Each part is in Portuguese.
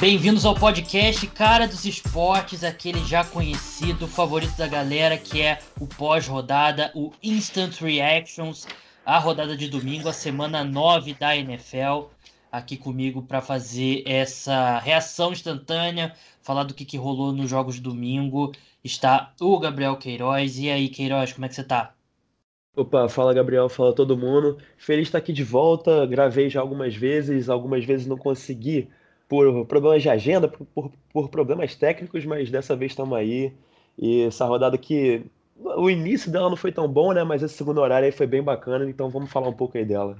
Bem-vindos ao podcast Cara dos Esportes, aquele já conhecido, favorito da galera, que é o pós-rodada, o Instant Reactions, a rodada de domingo, a semana 9 da NFL. Aqui comigo para fazer essa reação instantânea, falar do que, que rolou nos jogos de domingo, está o Gabriel Queiroz. E aí, Queiroz, como é que você tá? Opa, fala Gabriel, fala todo mundo. Feliz estar aqui de volta. Gravei já algumas vezes, algumas vezes não consegui por problemas de agenda, por, por, por problemas técnicos, mas dessa vez estamos aí. E essa rodada que o início dela não foi tão bom, né? Mas esse segundo horário aí foi bem bacana, então vamos falar um pouco aí dela.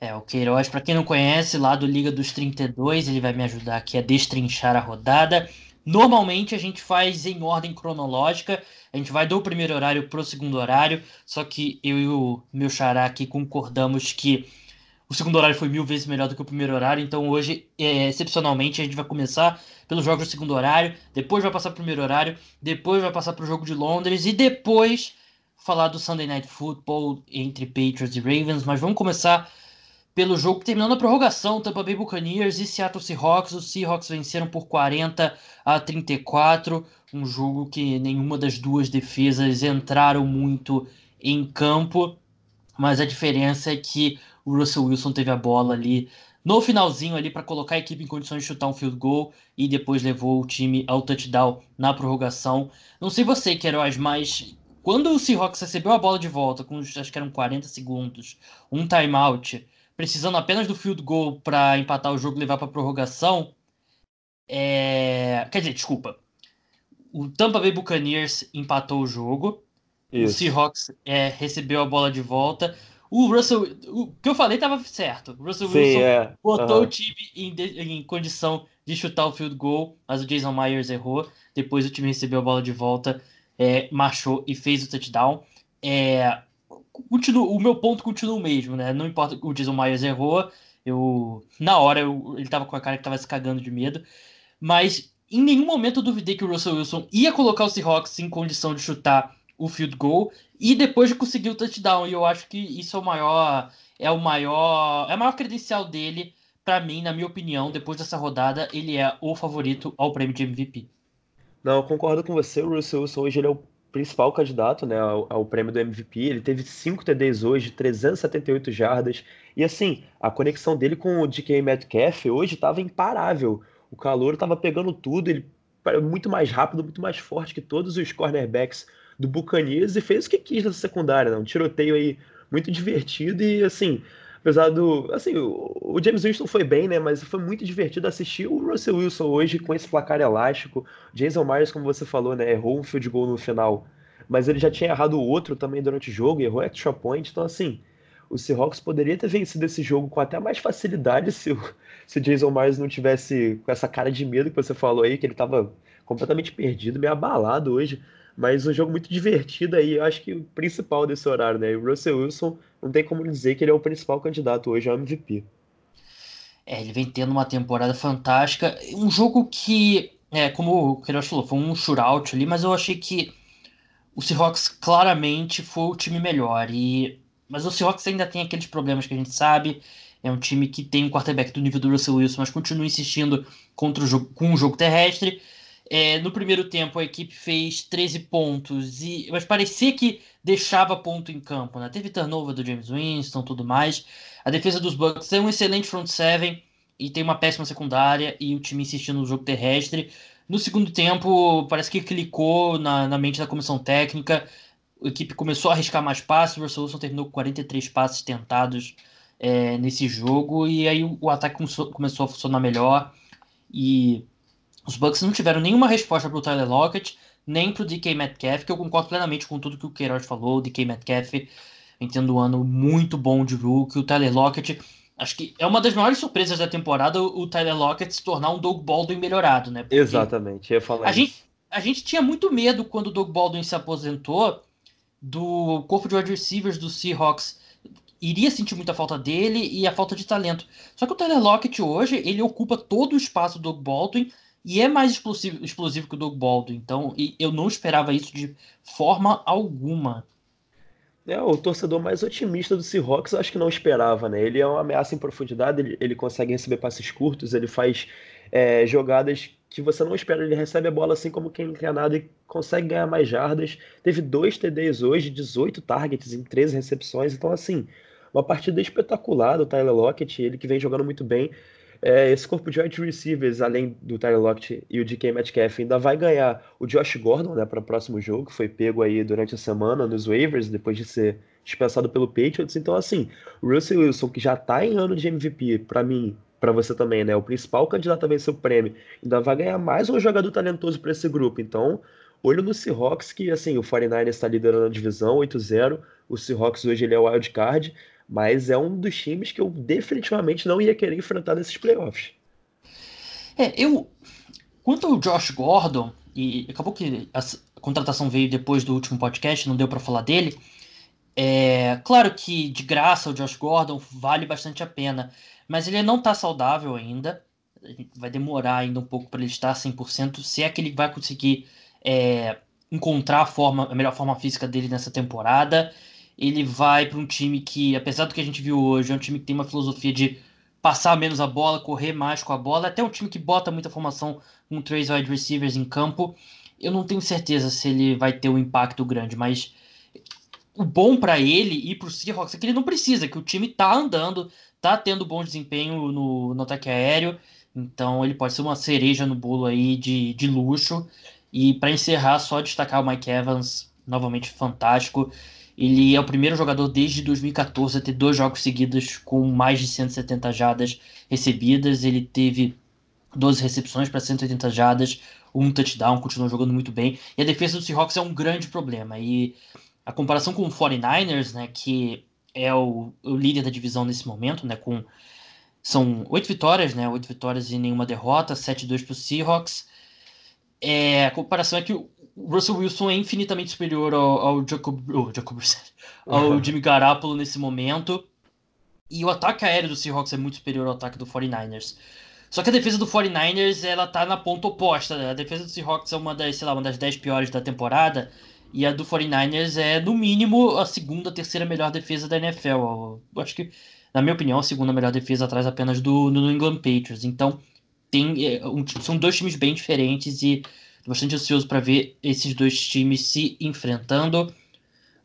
É, o Queiroz, para quem não conhece, lá do Liga dos 32, ele vai me ajudar aqui a destrinchar a rodada. Normalmente a gente faz em ordem cronológica, a gente vai do primeiro horário pro segundo horário, só que eu e o meu xará aqui concordamos que o segundo horário foi mil vezes melhor do que o primeiro horário, então hoje, é, excepcionalmente, a gente vai começar pelos jogos do segundo horário, depois vai passar pro primeiro horário, depois vai passar pro jogo de Londres e depois falar do Sunday Night Football entre Patriots e Ravens, mas vamos começar pelo jogo que terminou na prorrogação, Tampa Bay Buccaneers e Seattle Seahawks. Os Seahawks venceram por 40 a 34, um jogo que nenhuma das duas defesas entraram muito em campo, mas a diferença é que o Russell Wilson teve a bola ali no finalzinho ali para colocar a equipe em condições de chutar um field goal e depois levou o time ao touchdown na prorrogação. Não sei você, Queiroz, mas quando o Seahawks recebeu a bola de volta, com acho que eram 40 segundos, um timeout, precisando apenas do field goal para empatar o jogo e levar para prorrogação, é... quer dizer, desculpa, o Tampa Bay Buccaneers empatou o jogo, Isso. o Seahawks é, recebeu a bola de volta, o Russell, o que eu falei estava certo. O Russell Sim, Wilson é. botou uhum. o time em, em, condição de chutar o field goal, mas o Jason Myers errou. Depois o time recebeu a bola de volta, é, marchou e fez o touchdown. É, continua, o meu ponto continua o mesmo, né? Não importa o Jason Myers errou, eu na hora eu, ele tava com a cara que tava se cagando de medo, mas em nenhum momento eu duvidei que o Russell Wilson ia colocar o Seahawks em condição de chutar o field goal e depois de conseguir o touchdown. E eu acho que isso é o maior é o maior é a maior credencial dele para mim, na minha opinião, depois dessa rodada, ele é o favorito ao prêmio de MVP. Não, concordo com você. O Russell Wilson hoje ele é o principal candidato né, ao, ao, prêmio do MVP. Ele teve 5 TDs hoje, 378 jardas. E assim, a conexão dele com o DK Metcalf hoje estava imparável. O calor estava pegando tudo, ele muito mais rápido, muito mais forte que todos os cornerbacks do Buccaneers e fez o que quis nessa secundária, né? um tiroteio aí muito divertido e assim, apesar do, assim, o, James Winston foi bem, né, mas foi muito divertido assistir o Russell Wilson hoje com esse placar elástico. Jason Myers, como você falou, né, errou um field goal no final, mas ele já tinha errado o outro também durante o jogo, errou extra point, então assim, o Seahawks poderia ter vencido esse jogo com até mais facilidade se o, se o Jason Myers não tivesse com essa cara de medo que você falou aí, que ele estava completamente perdido, meio abalado hoje. Mas um jogo muito divertido aí, eu acho que o principal desse horário, né? o Russell Wilson, não tem como dizer que ele é o principal candidato hoje ao MVP. É, ele vem tendo uma temporada fantástica. Um jogo que, é, como o Queiroz falou, foi um shootout ali, mas eu achei que o Seahawks claramente foi o time melhor. E, mas o Seahawks ainda tem aqueles problemas que a gente sabe. É um time que tem um quarterback do nível do Russell Wilson, mas continua insistindo contra o jogo, com o jogo terrestre. É, no primeiro tempo a equipe fez 13 pontos, e mas parecia que deixava ponto em campo. Né? Teve turnover do James Winston tudo mais. A defesa dos Bucks é um excelente front seven e tem uma péssima secundária e o time insistindo no jogo terrestre. No segundo tempo, parece que clicou na, na mente da comissão técnica. A equipe começou a arriscar mais passes. O Russell Wilson terminou com 43 passes tentados é, nesse jogo. E aí o, o ataque começou, começou a funcionar melhor. E os Bucks não tiveram nenhuma resposta para o Tyler Lockett, nem para o DK Metcalf, que eu concordo plenamente com tudo que o Queiroz falou. O DK Metcalf, entendo um ano muito bom de rookie. O Tyler Lockett, acho que é uma das maiores surpresas da temporada o Tyler Lockett se tornar um Doug Baldwin melhorado, né? Porque Exatamente, ia falar a gente, a gente tinha muito medo quando o Doug Baldwin se aposentou do corpo de wide receivers do Seahawks iria sentir muita falta dele e a falta de talento. Só que o Tyler Lockett hoje, ele ocupa todo o espaço do Doug Baldwin e é mais explosivo, explosivo que o Doug Baldwin. Então, eu não esperava isso de forma alguma. É, o torcedor mais otimista do Seahawks eu acho que não esperava, né? Ele é uma ameaça em profundidade, ele, ele consegue receber passes curtos, ele faz é, jogadas que você não espera. Ele recebe a bola assim como quem não quer nada e consegue ganhar mais jardas. Teve dois TDs hoje, 18 targets em 13 recepções. Então, assim, uma partida espetacular do Tyler Lockett, ele que vem jogando muito bem. É, esse corpo de wide receivers, além do Tyler Lockett e o DK Metcalf, ainda vai ganhar o Josh Gordon né, para o próximo jogo, que foi pego aí durante a semana nos waivers, depois de ser dispensado pelo Patriots. Então, assim, o Russell Wilson, que já está em ano de MVP, para mim, para você também, né? O principal candidato a vencer o prêmio, ainda vai ganhar mais um jogador talentoso para esse grupo. Então, olho no Seahawks, que assim, o 49ers está liderando a divisão 8-0. O Seahawks hoje ele é o wild card mas é um dos times que eu definitivamente não ia querer enfrentar nesses playoffs. É, eu. Quanto ao Josh Gordon, e acabou que a contratação veio depois do último podcast, não deu para falar dele. É claro que de graça o Josh Gordon vale bastante a pena, mas ele não tá saudável ainda. Vai demorar ainda um pouco para ele estar 100%, se é que ele vai conseguir é, encontrar a, forma, a melhor forma física dele nessa temporada ele vai para um time que, apesar do que a gente viu hoje, é um time que tem uma filosofia de passar menos a bola, correr mais com a bola, até um time que bota muita formação com três wide receivers em campo. Eu não tenho certeza se ele vai ter um impacto grande, mas o bom para ele e para o Seahawks é que ele não precisa, que o time tá andando, tá tendo bom desempenho no, no ataque aéreo, então ele pode ser uma cereja no bolo aí de, de luxo. E para encerrar, só destacar o Mike Evans, novamente fantástico. Ele é o primeiro jogador desde 2014 a ter dois jogos seguidos com mais de 170 jadas recebidas. Ele teve 12 recepções para 180 jadas, um touchdown, continuou jogando muito bem. E a defesa do Seahawks é um grande problema. E a comparação com o 49ers, né, que é o, o líder da divisão nesse momento, né, com são oito vitórias, né, oito vitórias e nenhuma derrota, 7-2 para o Seahawks. É, a comparação é que o Russell Wilson é infinitamente superior ao, ao Jacob, oh, Jacob ao Jimmy Garoppolo nesse momento. E o ataque aéreo do Seahawks é muito superior ao ataque do 49ers. Só que a defesa do 49ers, ela tá na ponta oposta. Né? A defesa do Seahawks é uma das, sei lá, uma das 10 piores da temporada. E a do 49ers é, no mínimo, a segunda, terceira melhor defesa da NFL. Eu acho que, na minha opinião, a segunda melhor defesa atrás apenas do, do New England Patriots. Então, tem, é, são dois times bem diferentes e bastante ansioso para ver esses dois times se enfrentando.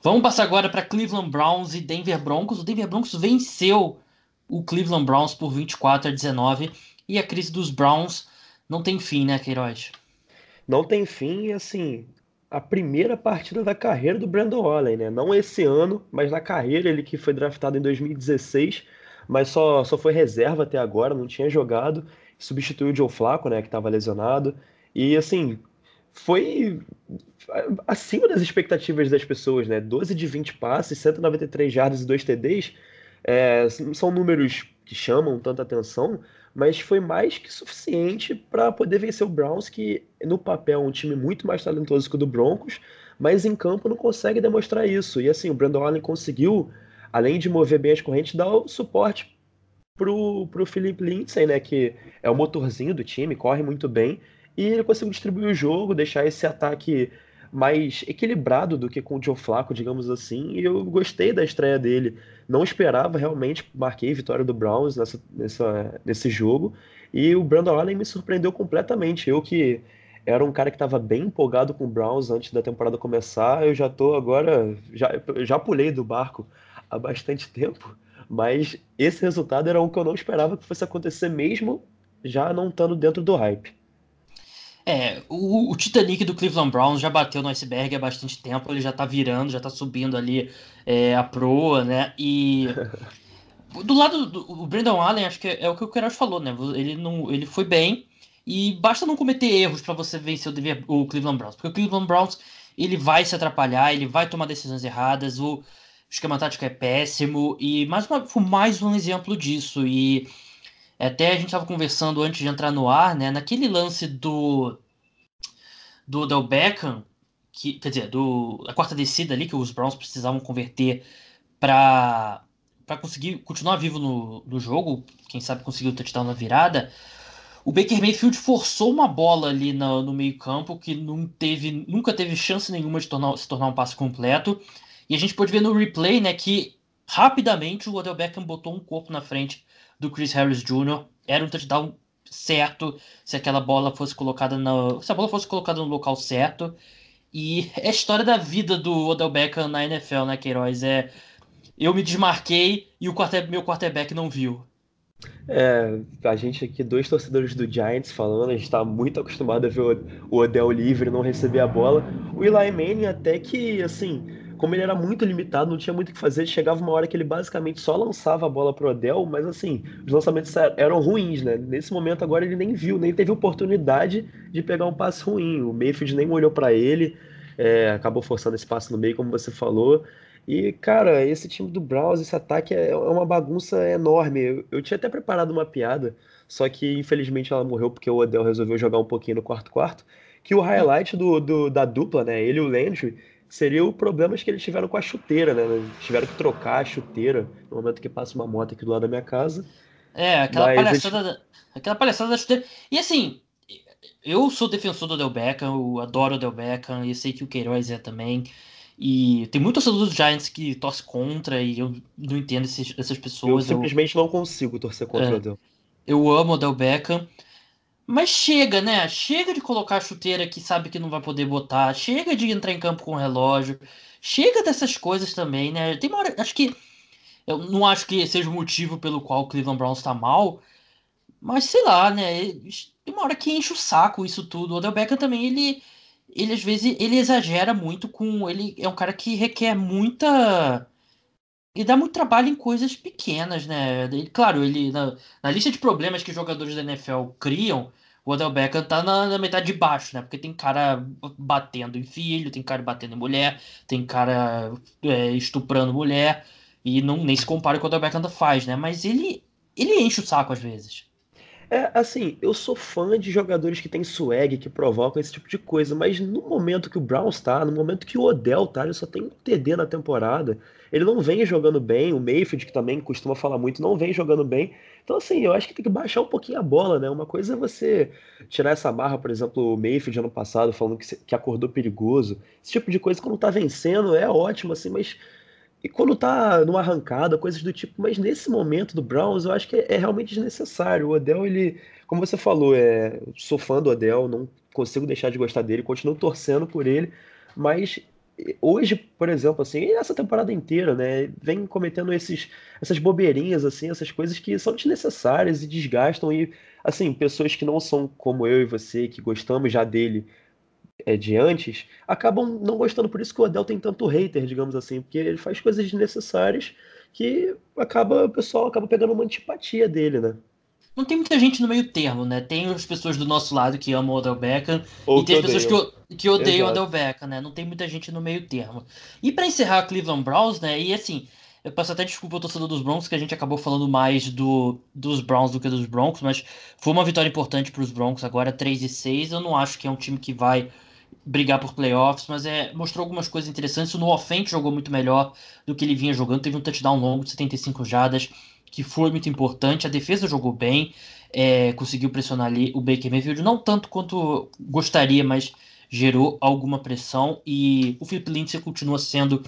Vamos passar agora para Cleveland Browns e Denver Broncos. O Denver Broncos venceu o Cleveland Browns por 24 a 19 e a crise dos Browns não tem fim, né, Queiroz? Não tem fim e assim, a primeira partida da carreira do Brandon Allen, né? Não esse ano, mas na carreira, ele que foi draftado em 2016, mas só, só foi reserva até agora, não tinha jogado, substituiu o Joe Flacco, né, que estava lesionado. E assim, foi acima das expectativas das pessoas, né? 12 de 20 passes, 193 jardas e 2 TDs é, são números que chamam tanta atenção, mas foi mais que suficiente para poder vencer o Browns, que no papel é um time muito mais talentoso que o do Broncos, mas em campo não consegue demonstrar isso. E assim, o Brandon Allen conseguiu, além de mover bem as correntes, dar o suporte pro, pro Philip Lindsay, né? Que é o motorzinho do time, corre muito bem e ele conseguiu distribuir o jogo, deixar esse ataque mais equilibrado do que com o Joe Flacco, digamos assim, e eu gostei da estreia dele. Não esperava realmente, marquei vitória do Browns nessa, nessa, nesse jogo, e o Brandon Allen me surpreendeu completamente. Eu que era um cara que estava bem empolgado com o Browns antes da temporada começar, eu já estou agora, já, já pulei do barco há bastante tempo, mas esse resultado era um que eu não esperava que fosse acontecer mesmo já não estando dentro do hype. É, o, o, Titanic do Cleveland Browns já bateu no iceberg há bastante tempo, ele já tá virando, já tá subindo ali é, a proa, né? E do lado do Brandon Allen, acho que é, o que o Queiroz falou, né? Ele, não, ele foi bem e basta não cometer erros para você vencer o, o, Cleveland Browns, porque o Cleveland Browns ele vai se atrapalhar, ele vai tomar decisões erradas, o esquema tático é péssimo e mais, uma, mais um exemplo disso e até a gente estava conversando antes de entrar no ar, né? Naquele lance do do Del Beckham, que, quer dizer, do, a quarta descida ali que os Browns precisavam converter para para conseguir continuar vivo no, no jogo, quem sabe conseguir o touchdown na virada. O Baker Mayfield forçou uma bola ali no, no meio-campo que não teve, nunca teve chance nenhuma de tornar, se tornar um passe completo. E a gente pode ver no replay, né, que rapidamente o Odell Beckham botou um corpo na frente do Chris Harris Jr. Era um touchdown certo se aquela bola fosse colocada no, se a bola fosse colocada no local certo. E é a história da vida do Odell Beckham na NFL, né, Queiroz? É, eu me desmarquei e o quarter, meu quarterback não viu. É, a gente aqui, dois torcedores do Giants falando, a gente tá muito acostumado a ver o Odell livre, não receber a bola. O Eli Manning até que, assim, como ele era muito limitado, não tinha muito o que fazer, chegava uma hora que ele basicamente só lançava a bola pro Odell, mas assim, os lançamentos eram ruins, né? Nesse momento agora ele nem viu, nem teve oportunidade de pegar um passe ruim. O Mayfield nem olhou para ele, é, acabou forçando esse passe no meio, como você falou. E, cara, esse time do Browns, esse ataque é, é uma bagunça enorme. Eu, eu, tinha até preparado uma piada, só que infelizmente ela morreu porque o Odell resolveu jogar um pouquinho no quarto-quarto. Que o highlight do, do, da dupla, né? Ele e o Landry, seria o problemas que eles tiveram com a chuteira, né? Tiveram que trocar a chuteira no momento que passa uma moto aqui do lado da minha casa. É, aquela palhaçada, eles... aquela palhaçada da chuteira. E assim, eu sou defensor do Del Beckham, eu adoro o Del Beckham, e sei que o Queiroz é também. E tem muitos torcedores dos Giants que torcem contra e eu não entendo esses, essas pessoas. Eu simplesmente eu, não consigo torcer contra é, o Del. Eu amo o Del Beckham. Mas chega, né? Chega de colocar chuteira que sabe que não vai poder botar. Chega de entrar em campo com relógio. Chega dessas coisas também, né? Tem uma hora. Acho que. Eu não acho que seja o motivo pelo qual o Cleveland Browns está mal. Mas sei lá, né? Tem uma hora que enche o saco isso tudo. O Odell Beckham também, ele ele às vezes ele exagera muito com ele é um cara que requer muita ele dá muito trabalho em coisas pequenas, né? Claro, ele na, na, lista de problemas que jogadores da NFL criam, o Odell Beckham tá na, na, metade de baixo, né? Porque tem cara batendo em filho, tem cara batendo em mulher, tem cara é, estuprando mulher e não nem se compara com o Odell Beckham faz, né? Mas ele ele enche o saco às vezes. É, assim, eu sou fã de jogadores que têm swag, que provocam esse tipo de coisa, mas no momento que o Browns tá, no momento que o Odell tá, ele só tem um TD na temporada, ele não vem jogando bem, o Mayfield, que também costuma falar muito, não vem jogando bem. Então, assim, eu acho que tem que baixar um pouquinho a bola, né? Uma coisa é você tirar essa barra, por exemplo, o Mayfield ano passado falando que, que acordou perigoso. Esse tipo de coisa, quando tá vencendo, é ótimo, assim, mas e quando tá numa arrancada, coisas do tipo, mas nesse momento do Browns, eu acho que é, é realmente desnecessário. O Odell, ele, como você falou, é, sou fã do Odell, não consigo deixar de gostar dele, continuo torcendo por ele, mas hoje, por exemplo, assim, essa temporada inteira, né, vem cometendo esses, essas bobeirinhas, assim, essas coisas que são desnecessárias e desgastam e, assim, pessoas que não são como eu e você, que gostamos já dele é, de antes, acabam não gostando. Por isso que o Odell tem tanto hater, digamos assim, porque ele faz coisas desnecessárias que acaba o pessoal acaba pegando uma antipatia dele, né? Não tem muita gente no meio termo, né? Tem as pessoas do nosso lado que amam o Odell Beckham Ou e tem as pessoas que, que odeiam o Odell Beckham, né? Não tem muita gente no meio termo. E para encerrar Cleveland Browns, né? E assim, eu peço até desculpa ao torcedor dos Broncos, que a gente acabou falando mais do, dos Browns do que dos Broncos, mas foi uma vitória importante para os Broncos agora, 3 e 6. Eu não acho que é um time que vai brigar por playoffs, mas é, mostrou algumas coisas interessantes. O Offense jogou muito melhor do que ele vinha jogando, teve um touchdown longo de 75 jardas, que foi muito importante. A defesa jogou bem, é, conseguiu pressionar ali o Baker Mayfield, não tanto quanto gostaria, mas gerou alguma pressão. E o Philip Lindsay continua sendo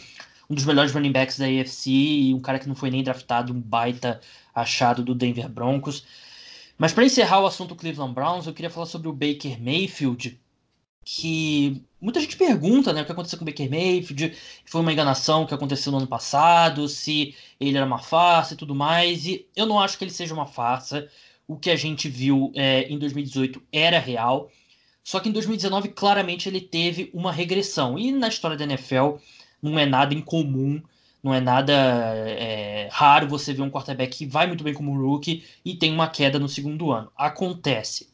um dos melhores running backs da AFC e um cara que não foi nem draftado, um baita achado do Denver Broncos. Mas para encerrar o assunto Cleveland Browns, eu queria falar sobre o Baker Mayfield que muita gente pergunta né, o que aconteceu com o Baker Mayfield, foi uma enganação que aconteceu no ano passado, se ele era uma farsa e tudo mais, e eu não acho que ele seja uma farsa. O que a gente viu é, em 2018 era real, só que em 2019 claramente ele teve uma regressão. E na história da NFL não é nada incomum, não é nada é, raro você ver um quarterback que vai muito bem como rookie e tem uma queda no segundo ano. Acontece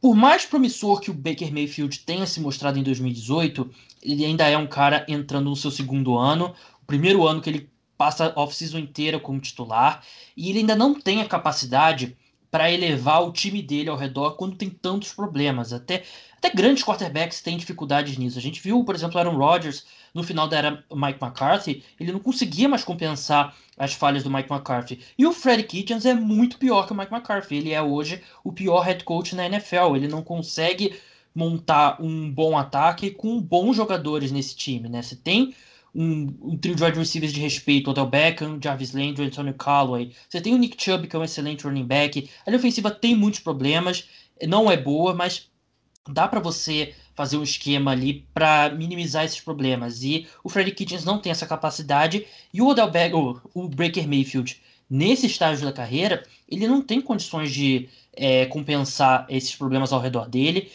por mais promissor que o Baker Mayfield tenha se mostrado em 2018, ele ainda é um cara entrando no seu segundo ano, o primeiro ano que ele passa a off-season inteira como titular, e ele ainda não tem a capacidade para elevar o time dele ao redor quando tem tantos problemas. Até, até grandes quarterbacks têm dificuldades nisso. A gente viu, por exemplo, Aaron Rodgers no final da era Mike McCarthy, ele não conseguia mais compensar as falhas do Mike McCarthy. E o Fred Kitchens é muito pior que o Mike McCarthy. Ele é hoje o pior head coach na NFL. Ele não consegue montar um bom ataque com bons jogadores nesse time, né? Você tem um, um trio de wide receivers de respeito, Odell Beckham, Jarvis Landry, Antonio Callaway. Você tem o Nick Chubb, que é um excelente running back. A linha ofensiva tem muitos problemas, não é boa, mas dá para você fazer um esquema ali para minimizar esses problemas. E o Freddy Kitchens não tem essa capacidade. E o Odell Beckham, o Breaker Mayfield, nesse estágio da carreira, ele não tem condições de é, compensar esses problemas ao redor dele.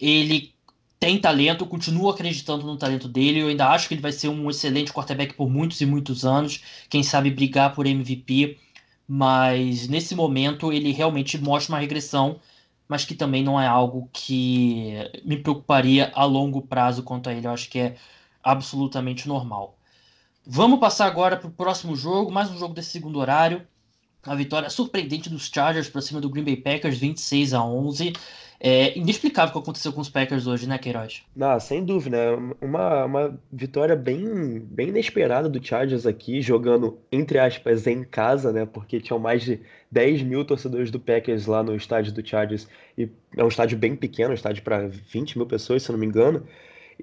Ele tem talento, continua acreditando no talento dele. Eu ainda acho que ele vai ser um excelente quarterback por muitos e muitos anos. Quem sabe brigar por MVP. Mas nesse momento ele realmente mostra uma regressão, mas que também não é algo que me preocuparia a longo prazo quanto a ele. Eu acho que é absolutamente normal. Vamos passar agora para o próximo jogo, mais um jogo desse segundo horário. A vitória surpreendente dos Chargers para cima do Green Bay Packers, 26 a 11. É inexplicável o que aconteceu com os Packers hoje, né, Queiroz? Ah, sem dúvida. Uma, uma vitória bem, bem inesperada do Chargers aqui, jogando, entre aspas, em casa, né? Porque tinham mais de 10 mil torcedores do Packers lá no estádio do Chargers. E é um estádio bem pequeno, um estádio para 20 mil pessoas, se não me engano.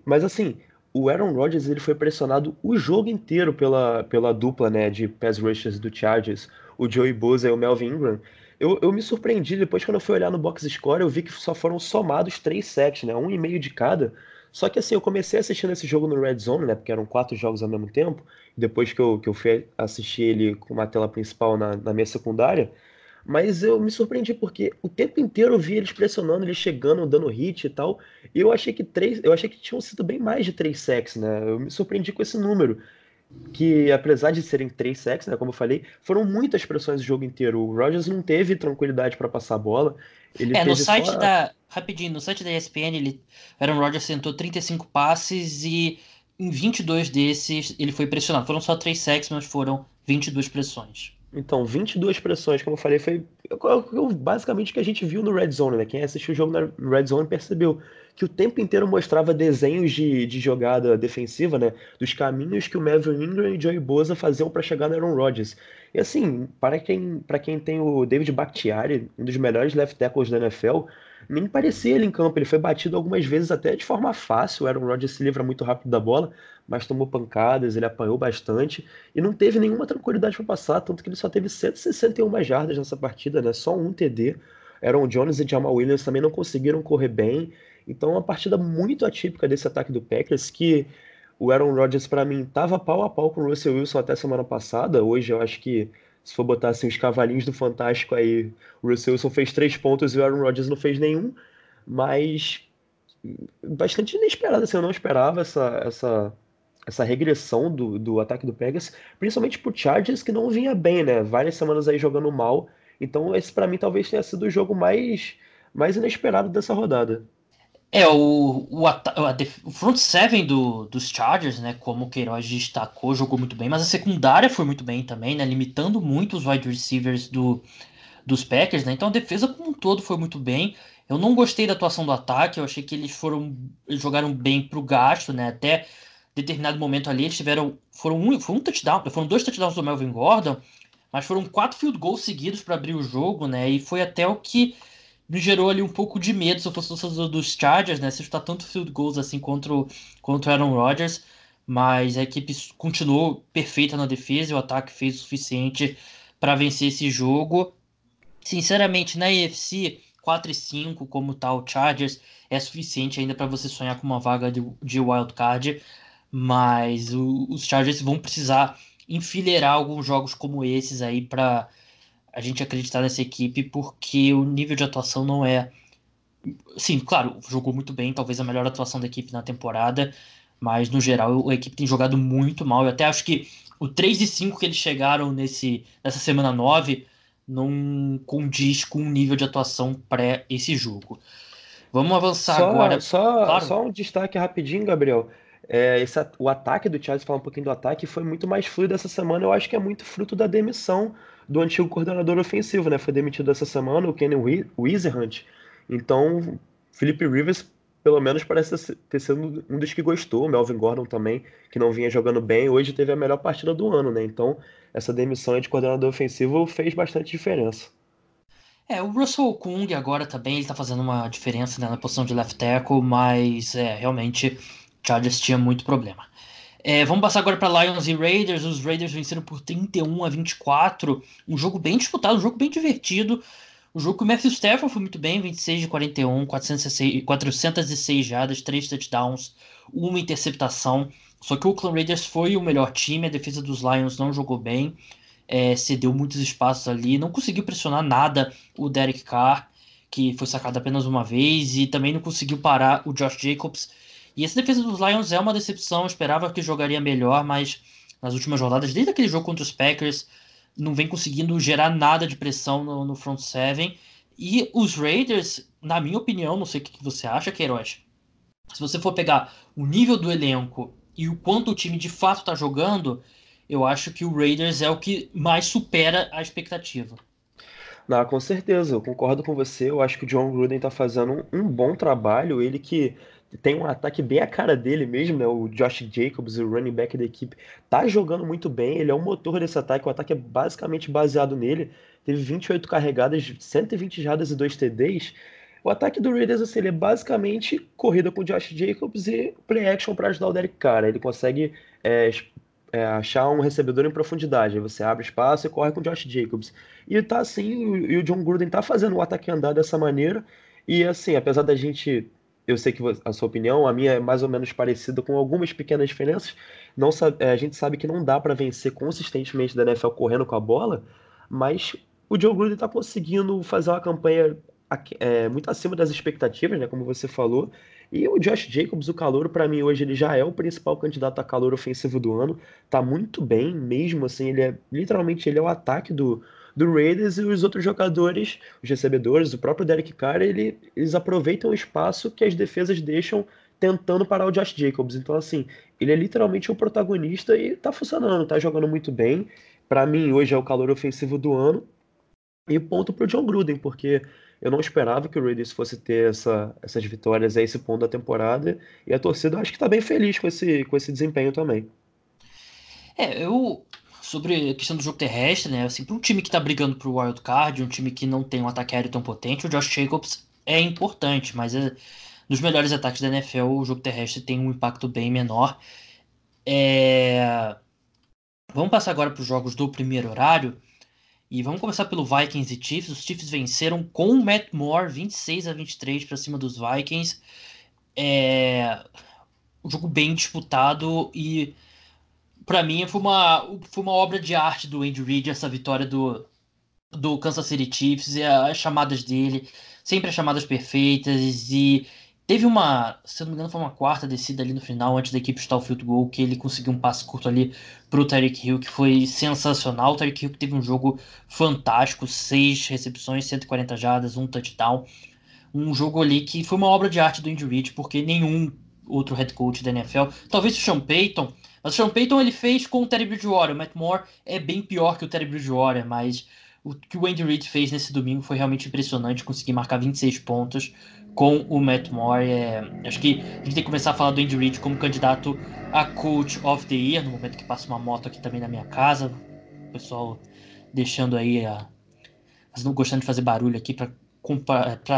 Mas assim, o Aaron Rodgers ele foi pressionado o jogo inteiro pela, pela dupla né, de pass rushers do Chargers, o Joey Bosa e o Melvin Ingram. Eu, eu me surpreendi, depois quando eu fui olhar no box score, eu vi que só foram somados três sets, né? Um e meio de cada. Só que assim, eu comecei assistindo esse jogo no Red Zone, né? Porque eram quatro jogos ao mesmo tempo. Depois que eu, que eu fui assistir ele com uma tela principal na, na minha secundária. Mas eu me surpreendi porque o tempo inteiro eu vi eles pressionando, eles chegando, dando hit e tal. E eu achei que três, eu achei que tinham sido bem mais de três sacks, né? Eu me surpreendi com esse número que apesar de serem três sacks, né, como eu falei, foram muitas pressões o jogo inteiro. O Rogers não teve tranquilidade para passar a bola. Ele é, no site só... da. Rapidinho, no site da ESPN, ele, Aaron Rodgers tentou 35 passes e em 22 desses ele foi pressionado. Foram só três sacks, mas foram 22 pressões. Então, 22 pressões, como eu falei, foi basicamente o que a gente viu no Red Zone, né? Quem assistiu o jogo no Red Zone percebeu que o tempo inteiro mostrava desenhos de, de jogada defensiva, né? Dos caminhos que o Melvin Ingram e Joey Bosa faziam para chegar no Aaron Rodgers. E assim, para quem, para quem tem o David Bakhtiari, um dos melhores left tackles da NFL, nem parecia ele em campo. Ele foi batido algumas vezes até de forma fácil. O Aaron Rodgers se livra muito rápido da bola, mas tomou pancadas, ele apanhou bastante e não teve nenhuma tranquilidade para passar, tanto que ele só teve 161 jardas nessa partida, né? Só um TD. Aaron Jones e Jamal Williams também não conseguiram correr bem. Então, uma partida muito atípica desse ataque do Packers, que o Aaron Rodgers, para mim, estava pau a pau com o Russell Wilson até semana passada. Hoje, eu acho que, se for botar assim, os cavalinhos do Fantástico aí, o Russell Wilson fez três pontos e o Aaron Rodgers não fez nenhum. Mas bastante inesperado, assim, eu não esperava essa, essa, essa regressão do, do ataque do Pegasus, principalmente pro Chargers, que não vinha bem, né? Várias semanas aí jogando mal. Então, esse para mim talvez tenha sido o jogo mais, mais inesperado dessa rodada. É, o, o, o front seven do, dos Chargers, né, como o Queiroz destacou, jogou muito bem, mas a secundária foi muito bem também, né, limitando muito os wide receivers do, dos Packers, né, então a defesa como um todo foi muito bem. Eu não gostei da atuação do ataque, eu achei que eles foram eles jogaram bem pro gasto, né, até determinado momento ali eles tiveram foram um, foi um touchdown, foram dois touchdowns do Melvin Gordon, mas foram quatro field goals seguidos para abrir o jogo, né, e foi até o que me gerou ali um pouco de medo se eu fosse torcedor dos Chargers, né? Se está tanto field goals assim contra o, contra o Aaron Rodgers, mas a equipe continuou perfeita na defesa e o ataque fez o suficiente para vencer esse jogo. Sinceramente, na EFC 4 e 5, como tá o Chargers, é suficiente ainda para você sonhar com uma vaga de, de wild card, mas o, os Chargers vão precisar enfileirar alguns jogos como esses aí para a gente acreditar nessa equipe, porque o nível de atuação não é. Sim, claro, jogou muito bem, talvez a melhor atuação da equipe na temporada, mas no geral a equipe tem jogado muito mal. Eu até acho que o 3 e 5 que eles chegaram nesse, nessa semana 9 não condiz com o nível de atuação pré esse jogo. Vamos avançar só, agora. Só, claro. só um destaque rapidinho, Gabriel. É, esse, o ataque do Charles, falar um pouquinho do ataque, foi muito mais fluido essa semana. Eu acho que é muito fruto da demissão do antigo coordenador ofensivo, né? Foi demitido essa semana o Kenny Wizerhunt. Então, Felipe Rivers, pelo menos, parece ter sido um dos que gostou. Melvin Gordon também, que não vinha jogando bem, hoje teve a melhor partida do ano, né? Então, essa demissão de coordenador ofensivo fez bastante diferença. É, o Russell Kung agora também, ele tá fazendo uma diferença né, na posição de left tackle, mas é, realmente Chargers tinha muito problema. É, vamos passar agora para Lions e Raiders. Os Raiders venceram por 31 a 24. Um jogo bem disputado, um jogo bem divertido. O jogo que o Matthew Stafford foi muito bem, 26 de 41, 406, 406 jardas, 3 touchdowns, uma interceptação. Só que o Oakland Raiders foi o melhor time, a defesa dos Lions não jogou bem, é, cedeu muitos espaços ali, não conseguiu pressionar nada o Derek Carr, que foi sacado apenas uma vez, e também não conseguiu parar o Josh Jacobs. E essa defesa dos Lions é uma decepção, eu esperava que jogaria melhor, mas nas últimas rodadas, desde aquele jogo contra os Packers, não vem conseguindo gerar nada de pressão no, no front seven. E os Raiders, na minha opinião, não sei o que você acha, Queiroz, se você for pegar o nível do elenco e o quanto o time de fato está jogando, eu acho que o Raiders é o que mais supera a expectativa. Não, com certeza, eu concordo com você. Eu acho que o John Gruden está fazendo um, um, bom trabalho. Ele que tem um ataque bem a cara dele mesmo, né? O Josh Jacobs, o running back da equipe, tá jogando muito bem. Ele é o motor desse ataque. O ataque é basicamente baseado nele. Teve 28 carregadas, 120 jardas e 2 TDs. O ataque do Raiders assim, ele é basicamente corrida com o Josh Jacobs e play action para ajudar o Derek Carr. Ele consegue é, é, achar um recebedor em profundidade. Você abre espaço e corre com o Josh Jacobs. E tá assim, e o John Gruden tá fazendo o ataque andar dessa maneira. E assim, apesar da gente eu sei que a sua opinião, a minha é mais ou menos parecida com algumas pequenas diferenças. Não é, a gente sabe que não dá para vencer consistentemente da NFL correndo com a bola, mas o Joe Gruden está conseguindo fazer uma campanha é, muito acima das expectativas, né, como você falou. E o Josh Jacobs, o calor, para mim hoje ele já é o principal candidato a calor ofensivo do ano. Tá muito bem, mesmo assim, ele é literalmente ele é o ataque do do Raiders e os outros jogadores, os recebedores, o próprio Derek Carr, ele, eles aproveitam o espaço que as defesas deixam tentando parar o Josh Jacobs. Então, assim, ele é literalmente o protagonista e tá funcionando, tá jogando muito bem. Para mim, hoje é o calor ofensivo do ano. E ponto pro John Gruden, porque eu não esperava que o Raiders fosse ter essa, essas vitórias a esse ponto da temporada. E a torcida acho que tá bem feliz com esse, com esse desempenho também. É, eu, sobre a questão do jogo terrestre, né? Assim, para um time que está brigando pro wild card, um time que não tem um ataque aéreo tão potente, o Josh Jacobs é importante, mas é, nos melhores ataques da NFL o jogo terrestre tem um impacto bem menor. É... Vamos passar agora para os jogos do primeiro horário. E vamos começar pelo Vikings e Chiefs. Os Chiefs venceram com o Matt Moore 26 a 23 para cima dos Vikings. É um jogo bem disputado e para mim foi uma, foi uma obra de arte do Andy Reid essa vitória do, do Kansas City Chiefs e as chamadas dele, sempre as chamadas perfeitas e teve uma, se eu não me engano, foi uma quarta descida ali no final antes da equipe estar o field goal que ele conseguiu um passe curto ali pro Tyreek Hill que foi sensacional. O Tyreek Hill teve um jogo fantástico, seis recepções, 140 jardas, um touchdown. Um jogo ali que foi uma obra de arte do Andy Reid, porque nenhum outro head coach da NFL, talvez o Sean Payton, mas o Sean Payton ele fez com o Terry Bridgewater. O Matt Moore é bem pior que o Terry Bridgewater, mas o que o Andy Reid fez nesse domingo foi realmente impressionante. Conseguir marcar 26 pontos com o Matt Moore. É... acho que a gente tem que começar a falar do Andy Reid como candidato a Coach of the Year, no momento que passa uma moto aqui também na minha casa. O pessoal deixando aí a. Mas não gostando de fazer barulho aqui para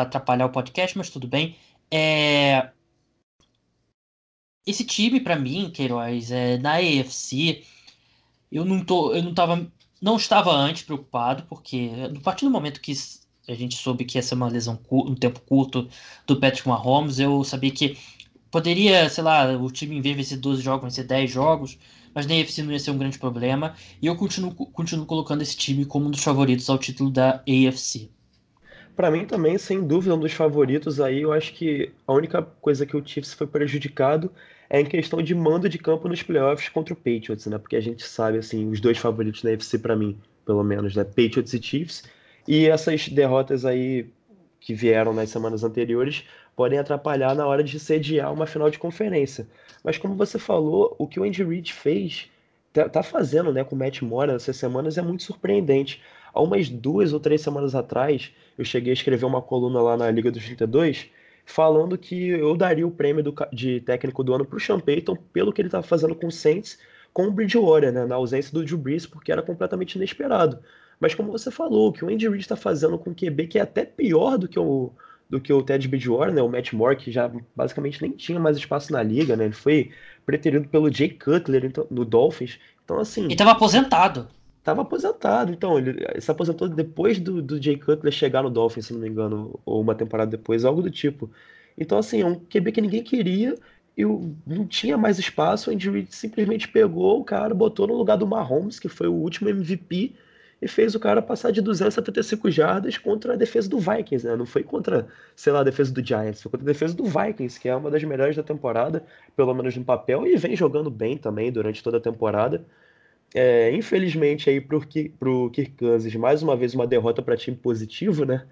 atrapalhar o podcast, mas tudo bem. É, esse time, para mim, Queiroz, é, na EFC, eu não tô, eu não tava, não estava antes preocupado, porque a partir do momento que a gente soube que ia ser uma lesão um tempo curto do Patrick Mahomes, eu sabia que poderia, sei lá, o time em vez de vencer 12 jogos, vencer 10 jogos, mas na EFC não ia ser um grande problema, e eu continuo, continuo colocando esse time como um dos favoritos ao título da AFC. Para mim também, sem dúvida, um dos favoritos aí, eu acho que a única coisa que o Chiefs foi prejudicado é em questão de mando de campo nos playoffs contra o Patriots, né? Porque a gente sabe, assim, os dois favoritos na UFC para mim, pelo menos, né? Patriots e Chiefs. E essas derrotas aí que vieram nas semanas anteriores podem atrapalhar na hora de sediar uma final de conferência. Mas como você falou, o que o Andy Reid fez, tá, tá fazendo, né, com o Matt Moore essas semanas é muito surpreendente. Há umas duas ou três semanas atrás, eu cheguei a escrever uma coluna lá na Liga dos 32, falando que eu daria o prêmio do, de técnico do ano para o Sean Payton pelo que ele estava fazendo com o Saints, com o Bridgewater, né, na ausência do Drew Brees, porque era completamente inesperado. Mas como você falou, o que o Andy Reid está fazendo com o QB, que é até pior do que o, do que o Ted Bridgewater, né? O Matt Moore, que já basicamente nem tinha mais espaço na liga, né? Ele foi preterido pelo Jay Cutler então, no Dolphins. Então, assim. Ele estava aposentado. Tava aposentado, então. Ele se aposentou depois do, do Jay Cutler chegar no Dolphins, se não me engano, ou uma temporada depois, algo do tipo. Então, assim, é um QB que ninguém queria e não tinha mais espaço. O Andy Reid simplesmente pegou o cara, botou no lugar do Mahomes, que foi o último MVP, e fez o cara passar de 275 jardas contra a defesa do Vikings, né? Não foi contra, sei lá, a defesa do Giants, foi contra a defesa do Vikings, que é uma das melhores da temporada, pelo menos no papel, e vem jogando bem também durante toda a temporada. É, infelizmente aí pro, pro Kirk Cousins, mais uma vez uma derrota para time positivo, né?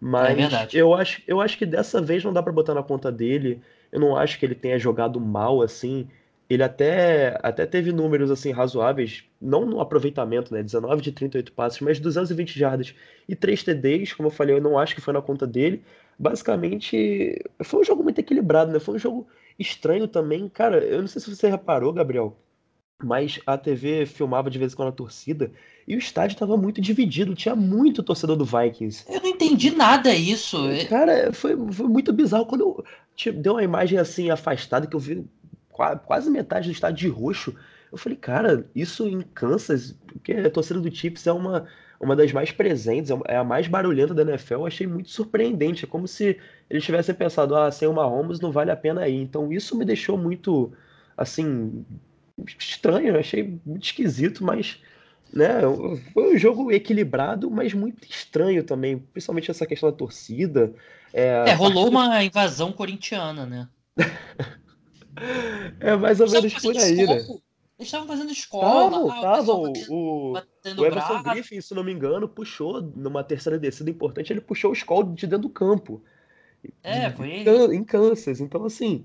Mas é eu, acho, eu acho que dessa vez não dá para botar na conta dele. Eu não acho que ele tenha jogado mal assim. Ele até, até teve números assim razoáveis, não no aproveitamento, né? 19 de 38 passes, mas 220 jardas e 3 TDs, como eu falei, eu não acho que foi na conta dele. Basicamente, foi um jogo muito equilibrado, né? Foi um jogo estranho também. Cara, eu não sei se você reparou, Gabriel, mas a TV filmava de vez em quando a torcida e o estádio estava muito dividido, tinha muito torcedor do Vikings. Eu não entendi nada isso. Cara, foi, foi muito bizarro. Quando eu tipo, deu uma imagem assim afastada, que eu vi quase metade do estádio de roxo, eu falei, cara, isso em Kansas, porque a torcida do Chiefs é uma, uma das mais presentes, é, é a mais barulhenta da NFL, eu achei muito surpreendente. É como se eles tivessem pensado, ah, sem o Mahomes não vale a pena ir. Então isso me deixou muito, assim, estranho, achei muito esquisito, mas né, foi um jogo equilibrado, mas muito estranho também, principalmente essa questão da torcida. É, é rolou uma invasão corintiana, né? é mais ou menos por aí, né? Eles estavam fazendo escola. Estavam, ah, o, o, Everson Griffin, se não me engano, puxou numa terceira descida importante, ele puxou o Skull de dentro do campo. É, foi. Em Kansas. Então, assim,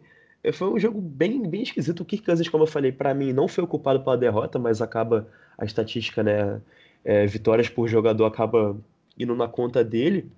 foi um jogo bem, bem esquisito. O Kirk como eu falei, para mim não foi ocupado pela derrota, mas acaba a estatística, né? É, vitórias por jogador acaba indo na conta dele.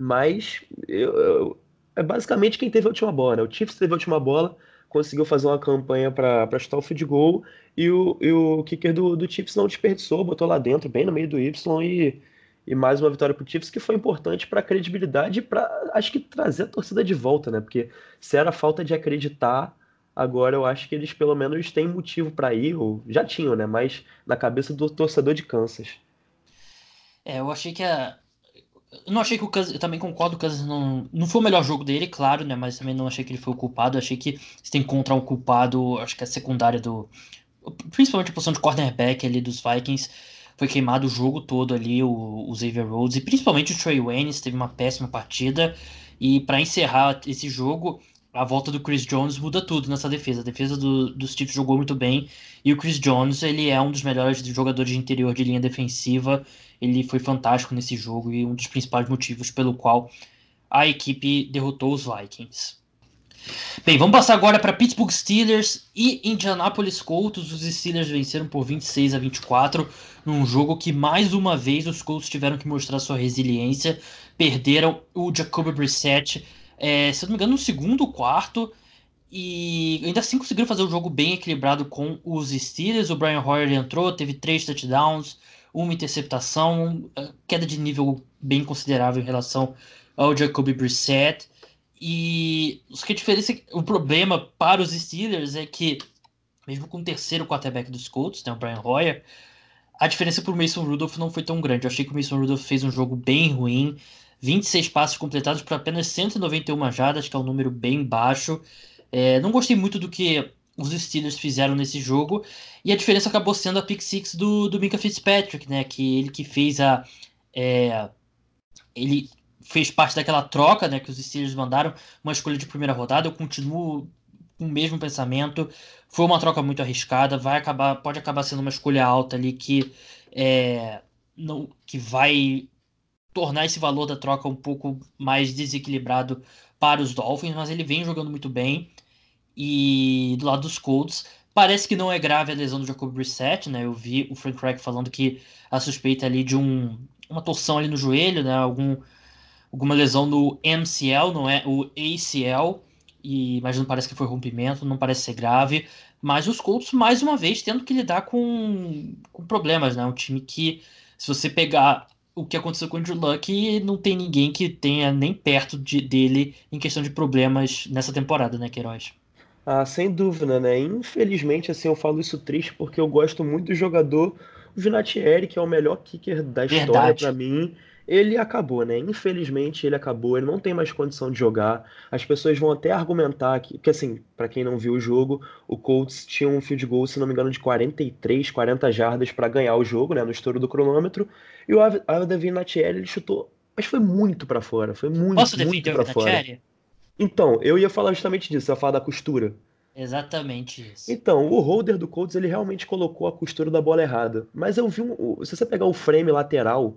Mas eu, eu, é basicamente quem teve a última bola, né? O Chiefs teve a última bola, conseguiu fazer uma campanha para chutar o field goal e o, e o kicker do, do Chiefs não desperdiçou, botou lá dentro, bem no meio do Y e e mais uma vitória para o Chiefs que foi importante para a credibilidade e para acho que trazer a torcida de volta, né? Porque se era falta de acreditar, agora eu acho que eles pelo menos têm motivo para ir, ou já tinham, né? Mas na cabeça do torcedor de Kansas. É, eu achei que a eu não achei que o Kansas, eu também concordo, o Kansas não, não foi o melhor jogo dele, claro, né? Mas também não achei que ele foi o culpado. Eu achei que se tem que encontrar um culpado, acho que a secundária do. Principalmente a posição de cornerback ali dos Vikings foi queimado o jogo todo ali, o, o Xavier Rhodes, e principalmente o Trey Waynes teve uma péssima partida. E para encerrar esse jogo, a volta do Chris Jones muda tudo nessa defesa. A defesa do, dos Chiefs jogou muito bem. E o Chris Jones, ele é um dos melhores jogadores de interior de linha defensiva. Ele foi fantástico nesse jogo e um dos principais motivos pelo qual a equipe derrotou os Vikings. Bem, vamos passar agora para Pittsburgh Steelers e Indianapolis Colts. Os Steelers venceram por 26 a 24 num jogo que mais uma vez os Colts tiveram que mostrar sua resiliência. Perderam o Jacoby Brissett, é, se não me engano, no segundo quarto. E ainda assim conseguiram fazer um jogo bem equilibrado com os Steelers. O Brian Hoyer entrou, teve três touchdowns, uma interceptação, queda de nível bem considerável em relação ao Jacoby Brissett. E o que diferença, o problema para os Steelers é que, mesmo com o terceiro quarterback dos Colts, né, o Brian Hoyer, a diferença para o Mason Rudolph não foi tão grande. Eu achei que o Mason Rudolph fez um jogo bem ruim, 26 passes completados para apenas 191 jardas, que é um número bem baixo. É, não gostei muito do que os Steelers fizeram nesse jogo, e a diferença acabou sendo a pick six do, do Minka Fitzpatrick, né, que ele que fez a... É, ele fez parte daquela troca né, que os Steelers mandaram, uma escolha de primeira rodada. Eu continuo com o mesmo pensamento. Foi uma troca muito arriscada, vai acabar, pode acabar sendo uma escolha alta ali que, é, não, que vai tornar esse valor da troca um pouco mais desequilibrado para os Dolphins, mas ele vem jogando muito bem. E do lado dos Colts, parece que não é grave a lesão do Jacob Brissett, né? Eu vi o Frank Reich falando que a suspeita ali de um, uma torção ali no joelho, né? Algum alguma lesão no MCL, não é o ACL, e, mas não parece que foi rompimento, não parece ser grave. Mas os Colts, mais uma vez, tendo que lidar com, com problemas, né? Um time que, se você pegar o que aconteceu com o Andrew Luck não tem ninguém que tenha nem perto de, dele em questão de problemas nessa temporada, né, Queiroz? Ah, sem dúvida, né? Infelizmente, assim, eu falo isso triste porque eu gosto muito do jogador o Vinatieri, que é o melhor kicker da história para mim ele acabou, né? Infelizmente ele acabou, ele não tem mais condição de jogar. As pessoas vão até argumentar que, porque assim, para quem não viu o jogo, o Colts tinha um field goal, se não me engano, de 43, 40 jardas para ganhar o jogo, né, no estouro do cronômetro, e o Davi Natieri ele chutou, mas foi muito para fora, foi muito, Posso muito para fora. Então, eu ia falar justamente disso, eu ia falar da costura. Exatamente isso. Então, o holder do Colts ele realmente colocou a costura da bola errada. Mas eu vi um, se você pegar o frame lateral,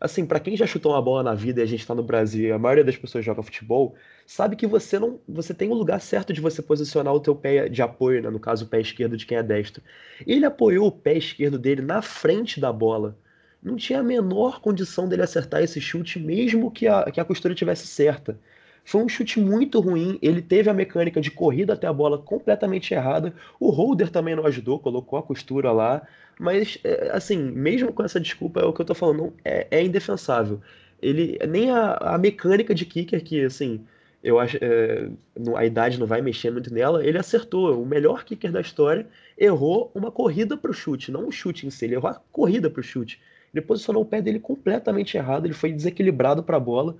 assim, para quem já chutou uma bola na vida e a gente tá no Brasil, a maioria das pessoas joga futebol, sabe que você não, você tem o um lugar certo de você posicionar o teu pé de apoio, né, no caso o pé esquerdo de quem é destro. Ele apoiou o pé esquerdo dele na frente da bola. Não tinha a menor condição dele acertar esse chute, mesmo que a, que a costura tivesse certa. Foi um chute muito ruim. Ele teve a mecânica de corrida até a bola completamente errada. O holder também não ajudou, colocou a costura lá. Mas, é, assim, mesmo com essa desculpa, é o que eu tô falando, é, é indefensável. Ele, nem a, a, mecânica de kicker, que, assim, eu acho, é, a idade não vai mexer muito nela, ele acertou. O melhor kicker da história errou uma corrida pro chute, não um chute em si, ele errou a corrida pro chute. Ele posicionou o pé dele completamente errado, ele foi desequilibrado para a bola.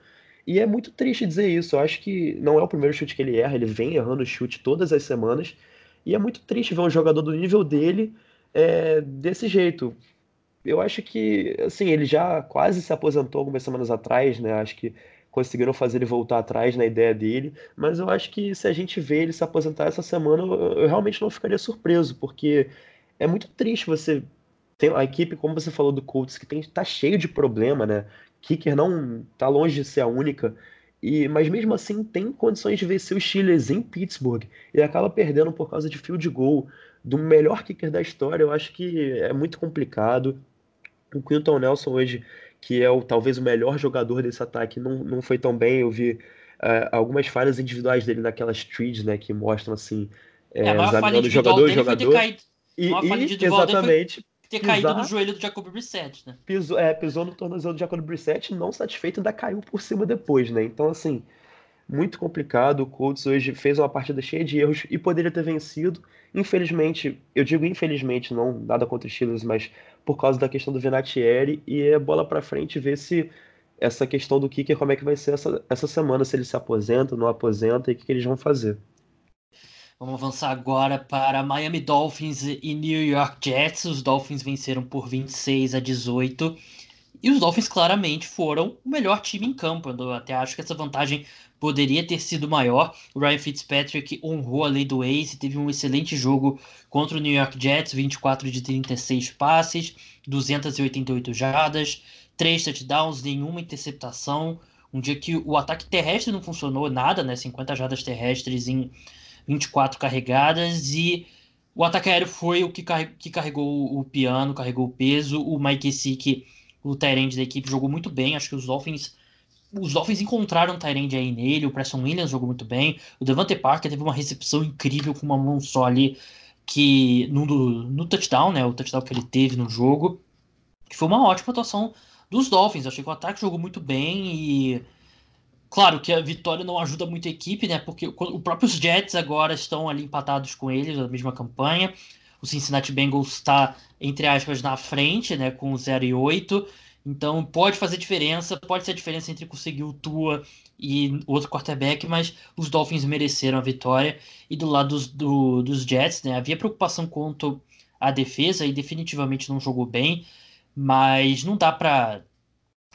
E é muito triste dizer isso. Eu acho que não é o primeiro chute que ele erra, ele vem errando chute todas as semanas. E é muito triste ver um jogador do nível dele é, desse jeito. Eu acho que, assim, ele já quase se aposentou algumas semanas atrás, né? Acho que conseguiram fazer ele voltar atrás na ideia dele, mas eu acho que se a gente vê ele se aposentar essa semana, eu realmente não ficaria surpreso, porque é muito triste você ter a equipe, como você falou do Colts, que tem, tá cheio de problema, né? Kicker não tá longe de ser a única, e, mas mesmo assim tem condições de vencer os Steelers em Pittsburgh e acaba perdendo por causa de field goal do melhor kicker da história, eu acho que é muito complicado. O Quinton Nelson hoje, que é o, talvez o melhor jogador desse ataque, não, não foi tão bem. Eu vi uh, algumas falhas individuais dele naquelas trees, né, que mostram assim, é, é examinando jogador jogador. E, e exatamente ter caído no joelho do Jacob Brissett, né? Pisou, é, pisou no tornozelo do Jacob Brissett, não satisfeito, ainda caiu por cima depois, né? Então, assim, muito complicado. O Colts hoje fez uma partida cheia de erros e poderia ter vencido. Infelizmente, eu digo infelizmente, não nada contra os Steelers, mas por causa da questão do Venatieri e é bola para frente ver se essa questão do kicker como é que vai ser essa, essa semana, se ele se aposenta, não aposenta e o que, que eles vão fazer. Vamos avançar agora para Miami Dolphins e New York Jets. Os Dolphins venceram por 26 a 18. E os Dolphins claramente foram o melhor time em campo. Eu até acho que essa vantagem poderia ter sido maior. O Ryan Fitzpatrick honrou a lei do ace, teve um excelente jogo contra o New York Jets, 24 de 36 passes, 288 jardas, 3 touchdowns, nenhuma interceptação. Um dia que o ataque terrestre não funcionou nada, né? 50 jardas terrestres em 24 carregadas e o ataque aéreo foi o que, carregou o piano, carregou o peso. O Mike Sick, o Tyrande da equipe, jogou muito bem. Acho que os Dolphins os Dolphins encontraram um Tyrande aí nele, o Preston Williams jogou muito bem, o Devante Parker teve uma recepção incrível com uma mão só ali, que no, no touchdown, né, o touchdown que ele teve no jogo, que foi uma ótima atuação dos Dolphins, achei que o ataque jogou muito bem e claro que a vitória não ajuda muito a equipe, né, porque os próprios Jets agora estão ali empatados com eles, na mesma campanha, o Cincinnati Bengals está, entre aspas, na frente, né, com 0 e 8, então pode fazer diferença, pode ser a diferença entre conseguir o Tua e outro quarterback, mas os Dolphins mereceram a vitória. E do lado dos, do, dos Jets, né, havia preocupação quanto à defesa e definitivamente não jogou bem, mas não dá para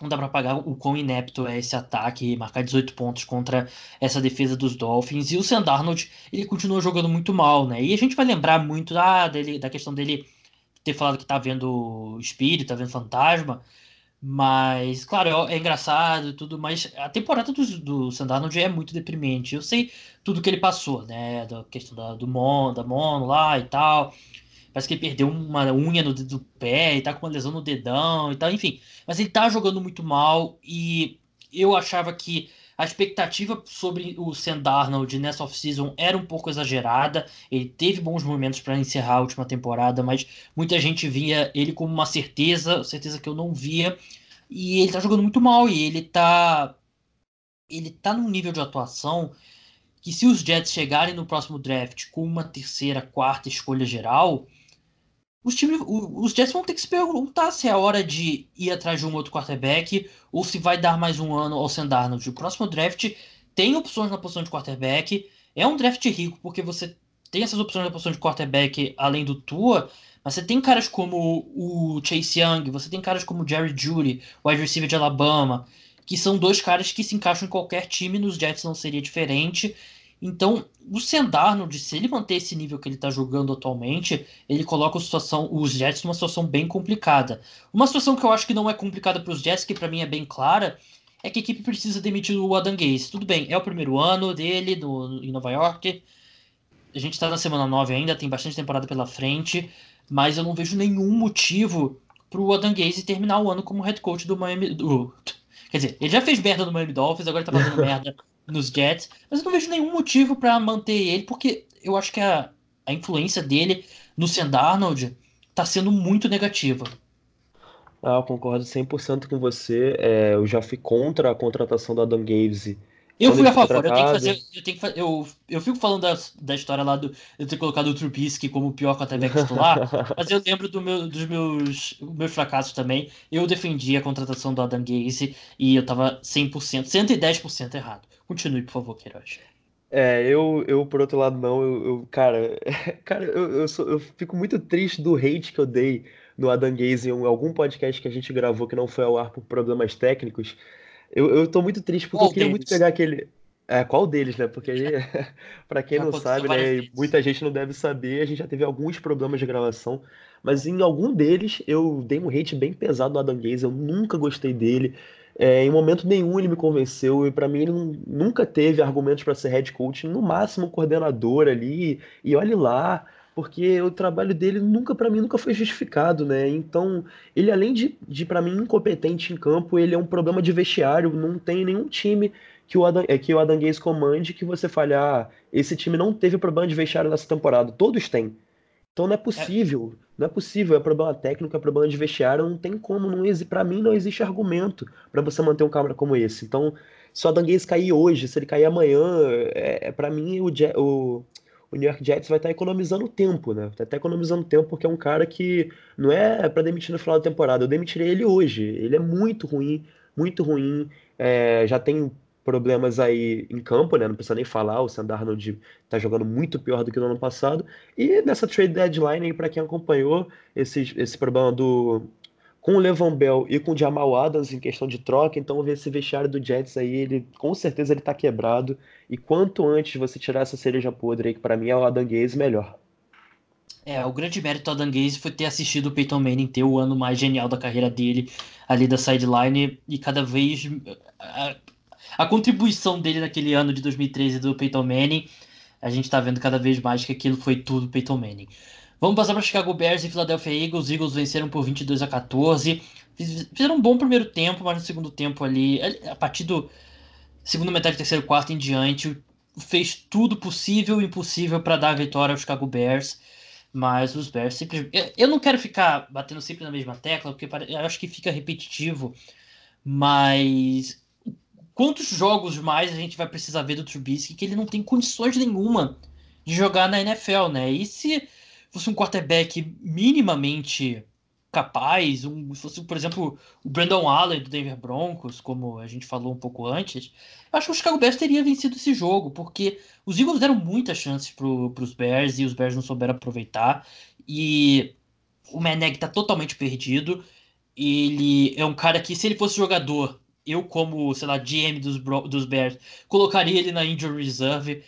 não dá para pagar o quão inepto é esse ataque, marcar 18 pontos contra essa defesa dos Dolphins. E o Sam Darnold, ele continua jogando muito mal, né? E a gente vai lembrar muito da, dele, da questão dele ter falado que tá vendo espírito, tá vendo fantasma. Mas, claro, é, é engraçado e tudo, mas a temporada do, do Sandarnold é muito deprimente. Eu sei tudo que ele passou, né? Da questão da, do Mon, da Mono lá e tal. Parece que ele perdeu uma unha no dedo do pé e tá com uma lesão no dedão e tal, enfim. Mas ele tá jogando muito mal e eu achava que a expectativa sobre o Sam Darnold nessa off-season era um pouco exagerada. Ele teve bons momentos para encerrar a última temporada, mas muita gente via ele como uma certeza, certeza que eu não via. E ele tá jogando muito mal e ele tá. Ele tá num nível de atuação que se os Jets chegarem no próximo draft com uma terceira, quarta escolha geral, os, times, os Jets vão ter que se perguntar se é hora de ir atrás de um outro quarterback ou se vai dar mais um ano ao Sam Darnold. O próximo draft tem opções na posição de quarterback. É um draft rico porque você tem essas opções na posição de quarterback além do Tua, mas você tem caras como o Chase Young, você tem caras como o Jerry Judy, wide receiver de Alabama, que são dois caras que se encaixam em qualquer time, nos Jets não seria diferente. Então, o Sendarnold, se ele manter esse nível que ele está jogando atualmente, ele coloca a situação, os Jets numa situação bem complicada. Uma situação que eu acho que não é complicada para os Jets, que para mim é bem clara, é que a equipe precisa demitir o Adam Gaze. Tudo bem, é o primeiro ano dele no, em Nova York. A gente está na semana 9 ainda, tem bastante temporada pela frente, mas eu não vejo nenhum motivo para o Adam Gaze terminar o ano como head coach do Miami. Do, Quer dizer, ele já fez merda no Miami Dolphins, agora tá fazendo merda nos Jets, mas eu não vejo nenhum motivo para manter ele, porque eu acho que a, a influência dele no Sam Darnold tá sendo muito negativa. Ah, eu concordo 100% com você. É, eu já fui contra a contratação da Adam Gaze eu fui a favor, eu tenho que fazer. Eu, tenho que fazer, eu, eu fico falando da, da história lá do eu ter colocado o Trubisky como o pior quarterback titular, mas eu lembro do meu, dos meus, meus fracassos também. Eu defendi a contratação do Adam Gaze e eu tava 100%, 110% errado. Continue, por favor, Queiroz. É, eu, eu por outro lado, não, eu, eu cara, cara, eu, eu, sou, eu fico muito triste do hate que eu dei no Adam Gaze em algum podcast que a gente gravou que não foi ao ar por problemas técnicos. Eu, eu tô muito triste porque qual eu queria deles? muito pegar aquele. É, qual deles, né? Porque aí, pra quem já não sabe, né? Muita gente não deve saber, a gente já teve alguns problemas de gravação. Mas em algum deles eu dei um hate bem pesado no Adam Gaze, eu nunca gostei dele. É, em momento nenhum ele me convenceu e para mim ele não, nunca teve argumentos para ser head coach, no máximo coordenador ali. E olhe lá, porque o trabalho dele nunca para mim nunca foi justificado, né? Então, ele além de, de para mim incompetente em campo, ele é um problema de vestiário, não tem nenhum time que o Adam, é, que o Adam Gaze comande que você falhar, ah, esse time não teve problema de vestiário nessa temporada, todos têm. Então não é possível, é. Não é possível, é problema técnico, é problema de vestiário, não tem como, não para mim não existe argumento para você manter um câmera como esse. Então, se o Adam Gaze cair hoje, se ele cair amanhã, é, é para mim o, o o New York Jets vai estar economizando tempo, né? Tá até economizando tempo porque é um cara que não é para demitir no final da temporada. Eu demitiria ele hoje. Ele é muito ruim, muito ruim. É, já tem problemas aí em campo, né? Não precisa nem falar. O Sam Darnold tá jogando muito pior do que no ano passado. E nessa trade deadline aí, para quem acompanhou, esse, esse problema do com o Levan Bell e com o Jamal Adams em questão de troca, então esse vestiário do Jets aí, ele com certeza ele tá quebrado. E quanto antes você tirar essa cereja podre aí, que para mim é o Adam Gaze, melhor. É, o grande mérito do Adam Gaze foi ter assistido o Peyton Manning ter o ano mais genial da carreira dele ali da sideline e cada vez a, contribuição dele naquele ano de 2013 do Peyton Manning, a gente tá vendo cada vez mais que aquilo foi tudo Peyton Manning. Vamos passar para Chicago Bears e Philadelphia Eagles. Os Eagles venceram por 22 a 14. Fizeram um bom primeiro tempo, mas no segundo tempo ali, a partir do segundo metade, terceiro, quarto em diante, fez tudo possível e impossível para dar a vitória ao Chicago Bears. Mas os Bears simplesmente. Eu não quero ficar batendo sempre na mesma tecla, porque eu acho que fica repetitivo. Mas quantos jogos mais a gente vai precisar ver do Trubisky que ele não tem condições nenhuma de jogar na NFL, né? E se fosse um quarterback minimamente capaz, um, se fosse, por exemplo, o Brandon Allen do Denver Broncos, como a gente falou um pouco antes, eu acho que o Chicago Bears teria vencido esse jogo, porque os Eagles deram muitas chances para os Bears e os Bears não souberam aproveitar. E o Meneg está totalmente perdido. Ele é um cara que, se ele fosse jogador, eu, como, sei lá, GM dos, dos Bears, colocaria ele na injury reserve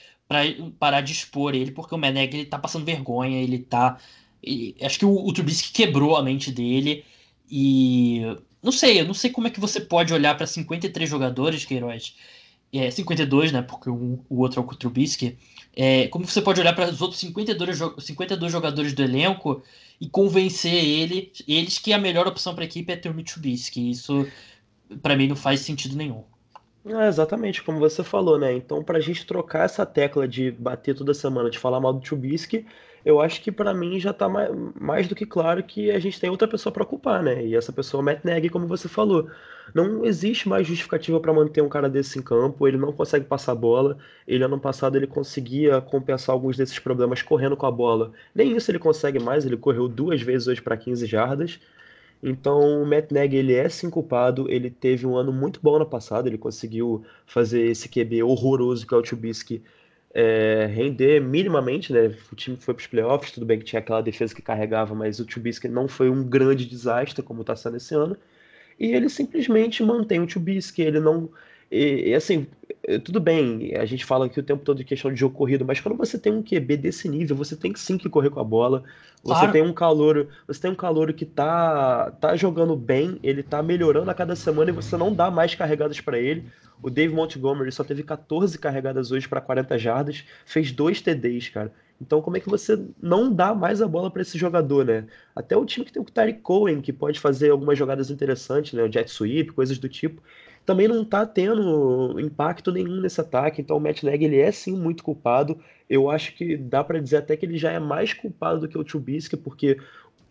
para expor ele, porque o Meneg ele tá passando vergonha, ele tá. Ele, acho que o, o Trubisky quebrou a mente dele. E não sei, eu não sei como é que você pode olhar para 53 jogadores, Queiroz. É, 52, né? Porque um, o outro é o Trubisky. É, como você pode olhar para os outros 52, 52 jogadores do elenco e convencer ele, eles que a melhor opção para a equipe é ter o Trubisky. Isso, para mim, não faz sentido nenhum. É, exatamente, como você falou, né? Então, pra gente trocar essa tecla de bater toda semana, de falar mal do Trubisky, eu acho que para mim já tá mais, mais, do que claro que a gente tem outra pessoa para ocupar, né? E essa pessoa é o Matt como você falou. Não existe mais justificativa para manter um cara desse em campo, ele não consegue passar a bola. Ele ano passado ele conseguia compensar alguns desses problemas correndo com a bola. Nem isso ele consegue mais, ele correu duas vezes hoje para 15 jardas. Então, o Matt Nagy, ele é sim culpado, ele teve um ano muito bom no passado, ele conseguiu fazer esse QB horroroso que é o Trubisky é, render minimamente, né? O time foi para os playoffs, tudo bem que tinha aquela defesa que carregava, mas o Trubisky não foi um grande desastre como está sendo esse ano. E ele simplesmente mantém o Trubisky, ele não e, e, assim, tudo bem, a gente fala aqui o tempo todo de questão de jogo corrido, mas quando você tem um QB desse nível, você tem sim que correr com a bola. Você claro. tem um calor, você tem um calor que tá, tá jogando bem, ele tá melhorando a cada semana e você não dá mais carregadas para ele. O Dave Montgomery só teve 14 carregadas hoje para 40 jardas, fez dois TDs, cara. Então, como é que você não dá mais a bola para esse jogador, né? Até o time que tem o Tariq Cohen, que pode fazer algumas jogadas interessantes, né? O jet sweep, coisas do tipo também não está tendo impacto nenhum nesse ataque. Então o Matt Nagy ele é sim muito culpado. Eu acho que dá para dizer até que ele já é mais culpado do que o Trubisky, porque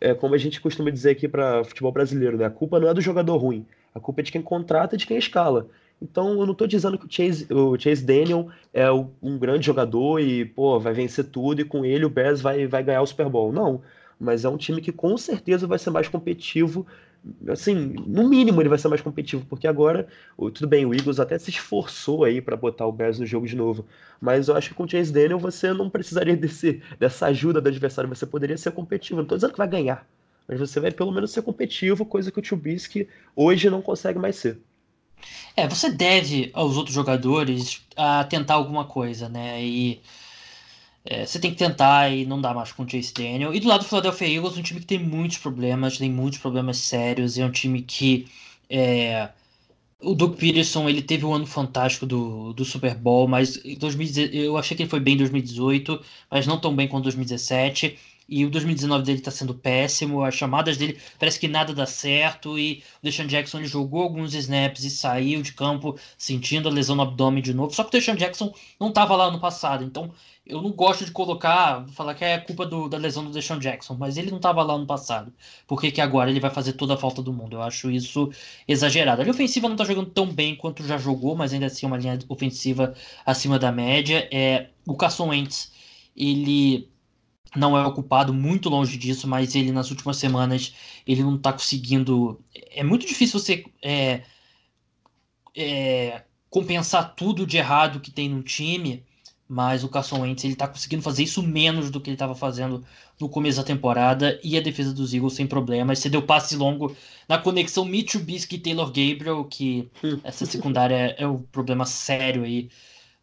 é como a gente costuma dizer aqui para futebol brasileiro, né? A culpa não é do jogador ruim, a culpa é de quem contrata e de quem escala. Então eu não estou dizendo que o Chase, o Chase Daniel é um grande jogador e pô, vai vencer tudo e com ele o Bears vai, vai ganhar o Super Bowl. Não, mas é um time que com certeza vai ser mais competitivo assim, no mínimo ele vai ser mais competitivo, porque agora, tudo bem, o Eagles até se esforçou aí para botar o Bears no jogo de novo, mas eu acho que com o Chase Daniel você não precisaria desse, dessa ajuda do adversário, você poderia ser competitivo, não tô dizendo que vai ganhar, mas você vai pelo menos ser competitivo, coisa que o Trubisky hoje não consegue mais ser. É, você deve aos outros jogadores a tentar alguma coisa, né, e é, você tem que tentar e não dá mais com o Chase Daniel. E do lado do Philadelphia Eagles, um time que tem muitos problemas, tem muitos problemas sérios, é um time que é, o Doug Peterson ele teve um ano fantástico do, do Super Bowl, mas 2000, eu achei que ele foi bem em 2018, mas não tão bem quanto 2017. E o 2019 dele está sendo péssimo, as chamadas dele parece que nada dá certo. E o Deshaun Jackson ele jogou alguns snaps e saiu de campo sentindo a lesão no abdômen de novo. Só que o Deshaun Jackson não estava lá no passado, então eu não gosto de colocar, falar que é culpa do, da lesão do Deshaun Jackson, mas ele não estava lá no passado. Por que, que agora ele vai fazer toda a falta do mundo? Eu acho isso exagerado. A linha ofensiva não está jogando tão bem quanto já jogou, mas ainda assim é uma linha ofensiva acima da média. É, o Carson Wentz, ele não é ocupado, muito longe disso, mas ele nas últimas semanas ele não está conseguindo. É muito difícil você é, é, compensar tudo de errado que tem no time mas o Carson Wentz ele tá conseguindo fazer isso menos do que ele estava fazendo no começo da temporada e a defesa dos Eagles sem problemas. Você deu passe longo na conexão Mitchubisky e Taylor Gabriel, que hum. essa secundária é, o problema sério aí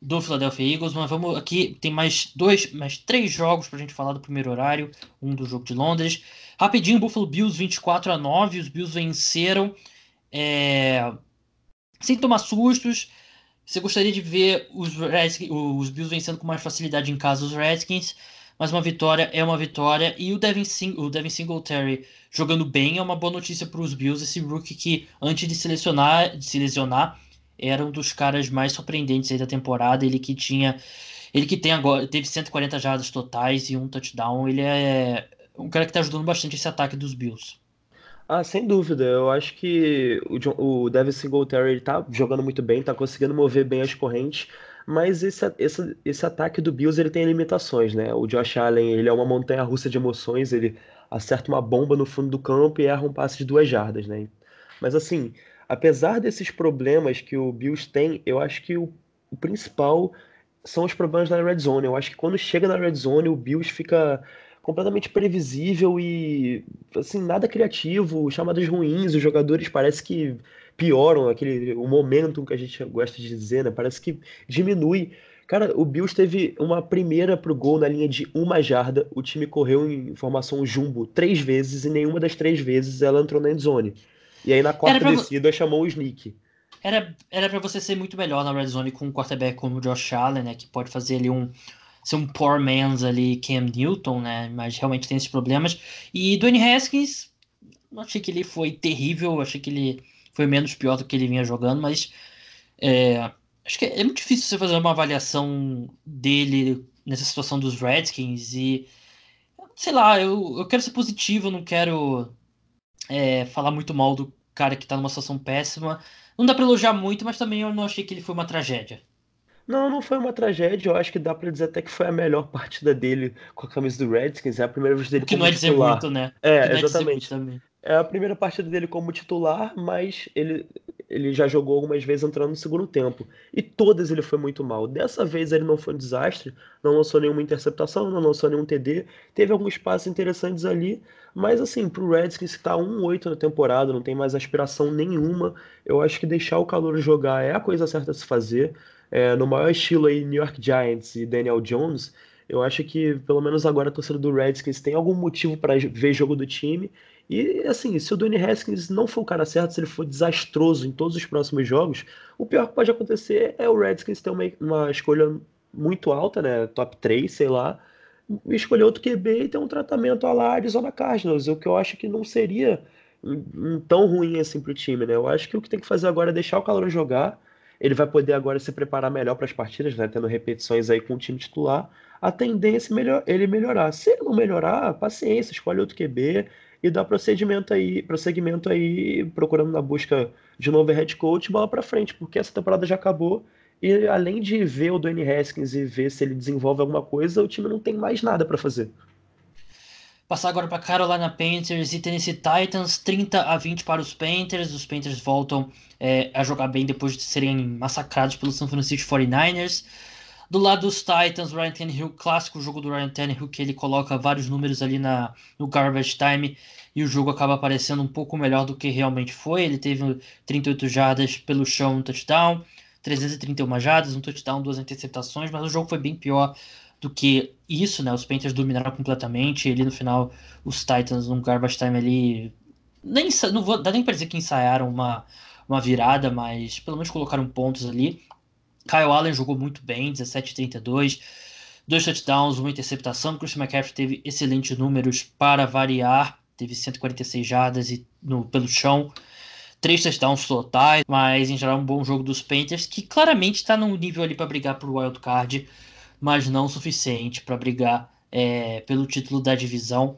do Philadelphia Eagles, mas vamos aqui, tem mais dois, mais três jogos para a gente falar do primeiro horário, um do jogo de Londres. Rapidinho, Buffalo Bills 24 a 9, os Bills venceram é, sem tomar sustos, você gostaria de ver os, Redskins, os Bills vencendo com mais facilidade em casa os Redskins, mas uma vitória é uma vitória. E o Devin, Sing o Devin Singletary jogando bem é uma boa notícia para os Bills. Esse rookie que, antes de, selecionar, de se lesionar, era um dos caras mais surpreendentes da temporada. Ele que tinha. Ele que tem agora. Teve 140 jardas totais e um touchdown. Ele é um cara que está ajudando bastante esse ataque dos Bills. Ah, sem dúvida. Eu acho que o, o Devin Singletary ele tá jogando muito bem, tá conseguindo mover bem as correntes, mas esse, esse, esse ataque do Bills ele tem limitações, né? O Josh Allen ele é uma montanha-russa de emoções, ele acerta uma bomba no fundo do campo e erra um passe de duas jardas, né? Mas assim, apesar desses problemas que o Bills tem, eu acho que o, o principal são os problemas na red zone. Eu acho que quando chega na red zone, o Bills fica completamente previsível e assim nada criativo, chamadas ruins, os jogadores parece que pioram aquele o momento que a gente gosta de dizer, né? Parece que diminui. Cara, o Bills teve uma primeira pro gol na linha de uma jarda. O time correu em formação jumbo três vezes e nenhuma das três vezes ela entrou na endzone. E aí na quarta pra... descida chamou o sneak. Era, era para você ser muito melhor na red zone com um quarterback como o Josh Allen, né? Que pode fazer ali um, ser um poor man's ali Cam Newton, né? Mas realmente tem esses problemas. E Dwayne Haskins, não achei que ele foi terrível, achei que ele foi menos pior do que ele vinha jogando, mas é, acho que é muito difícil você fazer uma avaliação dele nessa situação dos Redskins e sei lá, eu, eu quero ser positivo, eu não quero é, falar muito mal do cara que tá numa situação péssima. Não dá pra elogiar muito, mas também eu não achei que ele foi uma tragédia. Não, não foi uma tragédia. Eu acho que dá pra dizer até que foi a melhor partida dele com a camisa do Redskins. É a primeira vez dele o que como não é dizer titular. muito, né? É, não exatamente. É a primeira partida dele como titular, mas ele, ele já jogou algumas vezes entrando no segundo tempo. E todas ele foi muito mal. Dessa vez ele não foi um desastre, não lançou nenhuma interceptação, não lançou nenhum TD. Teve alguns passes interessantes ali, mas assim, pro Redskins que tá 1-8 na temporada, não tem mais aspiração nenhuma, eu acho que deixar o calor jogar é a coisa certa a se fazer. É, no maior estilo aí, New York Giants e Daniel Jones, eu acho que pelo menos agora a torcida do Redskins tem algum motivo para ver jogo do time e assim, se o Dwayne Haskins não for o cara certo, se ele for desastroso em todos os próximos jogos, o pior que pode acontecer é o Redskins ter uma, uma escolha muito alta, né? Top 3, sei lá, escolher outro QB e ter um tratamento à la Arizona Cardinals, o que eu acho que não seria tão ruim assim pro time, né? Eu acho que o que tem que fazer agora é deixar o calor jogar. Ele vai poder agora se preparar melhor para as partidas, né? Tendo repetições aí com o time titular. A tendência é melhor, ele melhorar. Se ele não melhorar, paciência, escolhe outro QB e dá procedimento aí, prosseguimento aí, procurando na busca de novo head coach, bola para frente, porque essa temporada já acabou e além de ver o Dwayne Haskins e ver se ele desenvolve alguma coisa, o time não tem mais nada para fazer. Passar agora para Carolina Panthers e Tennessee Titans, 30 a 20 para os Panthers. Os Panthers voltam é, a jogar bem depois de serem massacrados pelo San Francisco 49ers. Do lado dos Titans, Ryan Tannehill, clássico jogo do Ryan Tannehill, que ele coloca vários números ali na, no garbage time e o jogo acaba aparecendo um pouco melhor do que realmente foi. Ele teve 38 jardas pelo chão, um touchdown, 331 jardas, um touchdown, duas interceptações, mas o jogo foi bem pior do que isso, né? Os Panthers dominaram completamente. Ele no final, os Titans, no garbage time ali, nem não vou dá nem para dizer que ensaiaram uma, uma virada, mas pelo menos colocaram pontos ali. Kyle Allen jogou muito bem, 17-32, dois touchdowns, uma interceptação. Christian McCaffrey teve excelentes números para variar, teve 146 jardas e, no, pelo chão, três touchdowns totais, mas em geral um bom jogo dos Panthers, que claramente está num nível ali para brigar por wild card, mas não o suficiente para brigar é, pelo título da divisão.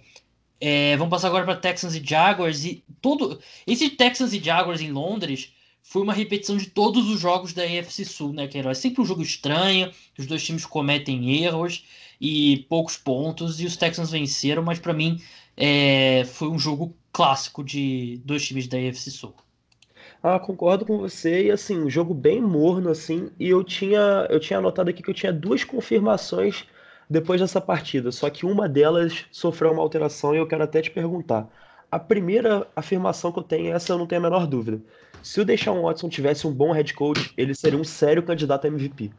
É, vamos passar agora para Texans e Jaguars e todo esse Texans e Jaguars em Londres foi uma repetição de todos os jogos da AFC Sul, né, Queiroz? Sempre um jogo estranho, os dois times cometem erros e poucos pontos, e os Texans venceram, mas para mim é, foi um jogo clássico de dois times da AFC Sul. Ah, concordo com você, e assim, um jogo bem morno, assim, e eu tinha, eu tinha anotado aqui que eu tinha duas confirmações depois dessa partida, só que uma delas sofreu uma alteração e eu quero até te perguntar. A primeira afirmação que eu tenho, essa eu não tenho a menor dúvida. Se o Deshaun Watson tivesse um bom head coach, ele seria um sério candidato a MVP.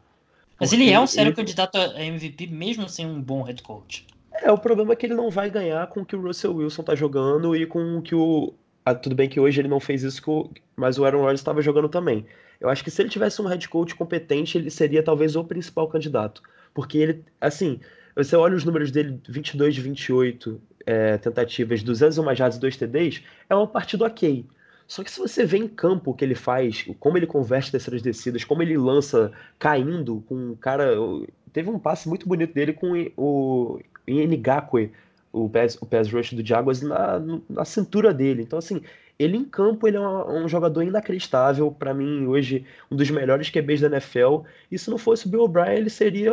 Mas ele é um sério ele... candidato a MVP mesmo sem um bom head coach. É, o problema é que ele não vai ganhar com o que o Russell Wilson tá jogando e com o que o. Ah, tudo bem que hoje ele não fez isso, o... mas o Aaron Rodgers estava jogando também. Eu acho que se ele tivesse um head coach competente, ele seria talvez o principal candidato. Porque ele, assim, você olha os números dele, 22 de 28 é, tentativas, 201 jardas e 2 TDs, é uma partida ok. Só que se você vê em campo o que ele faz, como ele converte terceiras descidas, como ele lança caindo com um cara. Teve um passe muito bonito dele com o Ngakwe, o pass, o pass rush do Jaguars, na, na cintura dele. Então, assim, ele em campo ele é um, um jogador inacreditável. para mim, hoje, um dos melhores QBs da NFL. E se não fosse o Bill O'Brien, ele seria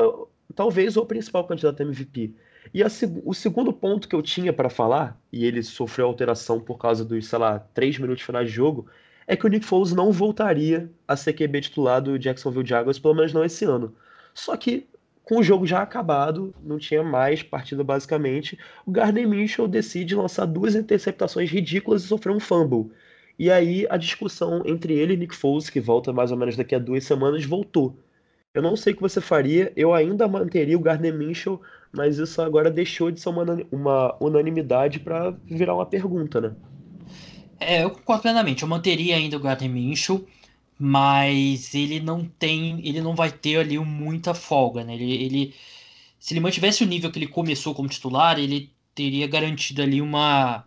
talvez o principal candidato a MVP. E a, o segundo ponto que eu tinha para falar, e ele sofreu alteração por causa dos, sei lá, três minutos finais de jogo, é que o Nick Foles não voltaria a ser QB titular do Jacksonville Jaguars, pelo menos não esse ano. Só que, com o jogo já acabado, não tinha mais partida basicamente, o Gardner Minshew decide lançar duas interceptações ridículas e sofrer um fumble. E aí a discussão entre ele e Nick Foles, que volta mais ou menos daqui a duas semanas, voltou. Eu não sei o que você faria, eu ainda manteria o Gardner Minshew mas isso agora deixou de ser uma, uma unanimidade para virar uma pergunta, né? É, eu concordo plenamente. Eu manteria ainda o Gardner Minshew, mas ele não tem, ele não vai ter ali muita folga, né? Ele, ele, se ele mantivesse o nível que ele começou como titular, ele teria garantido ali uma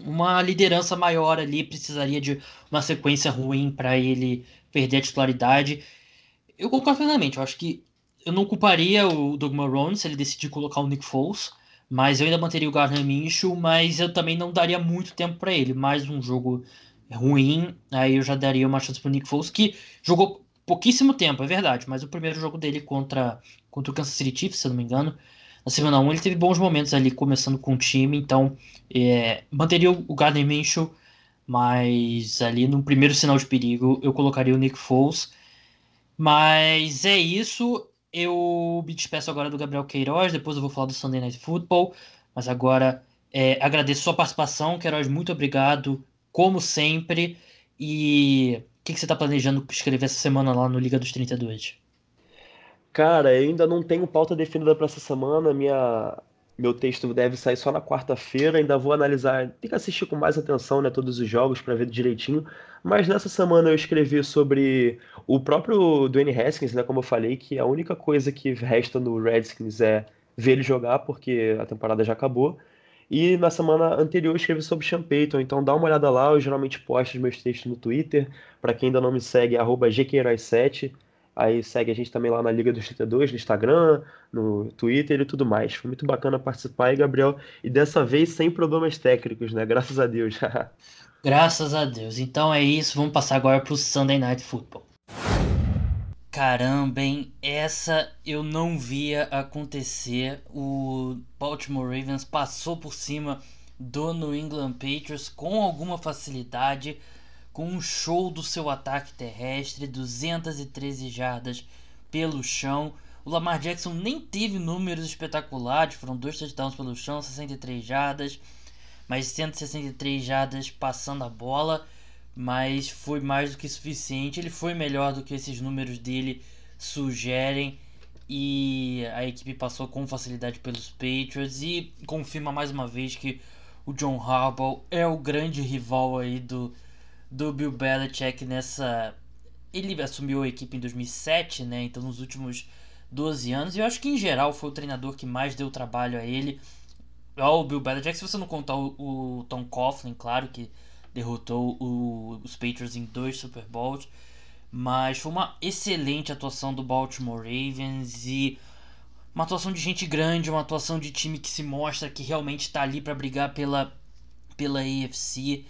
uma liderança maior ali, precisaria de uma sequência ruim para ele perder a titularidade. Eu concordo plenamente. Eu acho que eu não culparia o Doug Marrone se ele decidir colocar o Nick Foles, Mas eu ainda manteria o Gardner Minshew, mas eu também não daria muito tempo para ele. Mais um jogo ruim, aí eu já daria uma chance pro Nick Foles, que jogou pouquíssimo tempo, é verdade, mas o primeiro jogo dele contra, contra o Kansas City Chiefs, se eu não me engano, na semana 1 ele teve bons momentos ali, começando com o time, então é, manteria o Gardner Minshew, mas ali no primeiro sinal de perigo eu colocaria o Nick Foles. Mas é isso, eu me despeço agora do Gabriel Queiroz, depois eu vou falar do Sunday Night Football, mas agora é, agradeço sua participação, Queiroz, muito obrigado, como sempre, e o que, que você está planejando escrever essa semana lá no Liga dos 32? Cara, eu ainda não tenho pauta definida para essa semana. Minha, meu texto deve sair só na quarta-feira. Ainda vou analisar, tem que assistir com mais atenção, né, todos os jogos para ver direitinho. Mas nessa semana eu escrevi sobre o próprio Dwayne Haskins, né, como eu falei, que a única coisa que resta no Redskins é ver ele jogar, porque a temporada já acabou. E na semana anterior eu escrevi sobre Sean Payton, então dá uma olhada lá, eu geralmente posto os meus textos no Twitter. Para quem ainda não me segue, é 7 Aí segue a gente também lá na Liga dos 32, no Instagram, no Twitter e tudo mais. Foi muito bacana participar aí, Gabriel. E dessa vez sem problemas técnicos, né? Graças a Deus. Graças a Deus. Então é isso, vamos passar agora pro Sunday Night Football. Caramba, hein? Essa eu não via acontecer. O Baltimore Ravens passou por cima do New England Patriots com alguma facilidade, com um show do seu ataque terrestre, 213 jardas pelo chão. O Lamar Jackson nem teve números espetaculares, foram dois touchdowns pelo chão, 63 jardas, mas 163 jardas passando a bola mas foi mais do que suficiente. Ele foi melhor do que esses números dele sugerem e a equipe passou com facilidade pelos Patriots e confirma mais uma vez que o John Harbaugh é o grande rival aí do, do Bill Belichick nessa ele assumiu a equipe em 2007, né? Então nos últimos 12 anos, e eu acho que em geral foi o treinador que mais deu trabalho a ele. Ao Bill Belichick, se você não contar o, o Tom Coughlin, claro que derrotou o, os Patriots em dois Super Bowls. Mas foi uma excelente atuação do Baltimore Ravens e uma atuação de gente grande, uma atuação de time que se mostra que realmente está ali para brigar pela, pela AFC.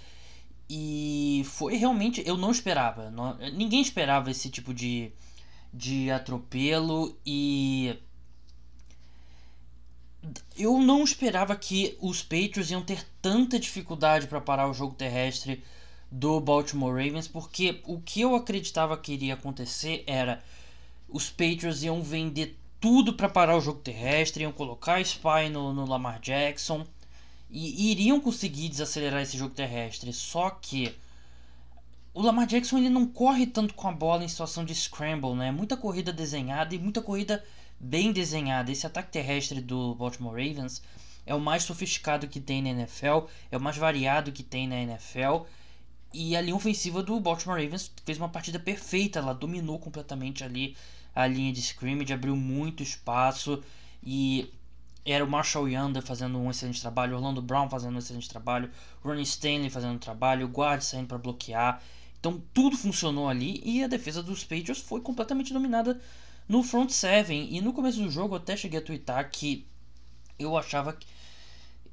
E foi realmente. Eu não esperava. Não, ninguém esperava esse tipo de, de atropelo. E eu não esperava que os Patriots iam ter tanta dificuldade para parar o jogo terrestre do Baltimore Ravens, porque o que eu acreditava que iria acontecer era os Patriots iam vender tudo para parar o jogo terrestre, iam colocar spy no, no Lamar Jackson e iriam conseguir desacelerar esse jogo terrestre. Só que o Lamar Jackson ele não corre tanto com a bola em situação de scramble, né? Muita corrida desenhada e muita corrida bem desenhada. Esse ataque terrestre do Baltimore Ravens é o mais sofisticado que tem na NFL, é o mais variado que tem na NFL. E a linha ofensiva do Baltimore Ravens fez uma partida perfeita, ela dominou completamente ali a linha de scrimmage, abriu muito espaço e era o Marshall Yanda fazendo um excelente trabalho, Orlando Brown fazendo um excelente trabalho, Ronnie Stanley fazendo um trabalho, o guard saindo para bloquear. Então tudo funcionou ali e a defesa dos Patriots foi completamente dominada no front seven. E no começo do jogo eu até cheguei a twittar que eu achava que,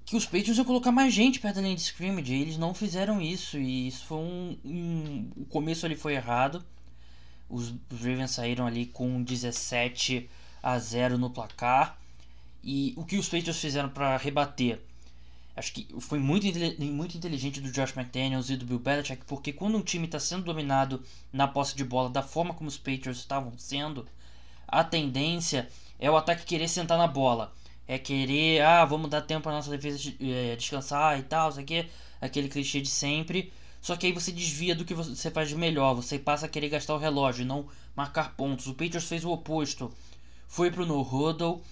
que os Patriots iam colocar mais gente perto da linha de scrimmage. Eles não fizeram isso. E isso foi um, um. o começo ali foi errado. Os, os Ravens saíram ali com 17 a 0 no placar. E o que os Patriots fizeram para rebater? Acho que foi muito, muito inteligente do Josh McDaniels e do Bill Belichick, porque quando um time está sendo dominado na posse de bola da forma como os Patriots estavam sendo, a tendência é o ataque querer sentar na bola. É querer, ah, vamos dar tempo para nossa defesa é, descansar e tal, isso aqui, aquele clichê de sempre. Só que aí você desvia do que você faz de melhor, você passa a querer gastar o relógio não marcar pontos. O Patriots fez o oposto. Foi pro no huddle,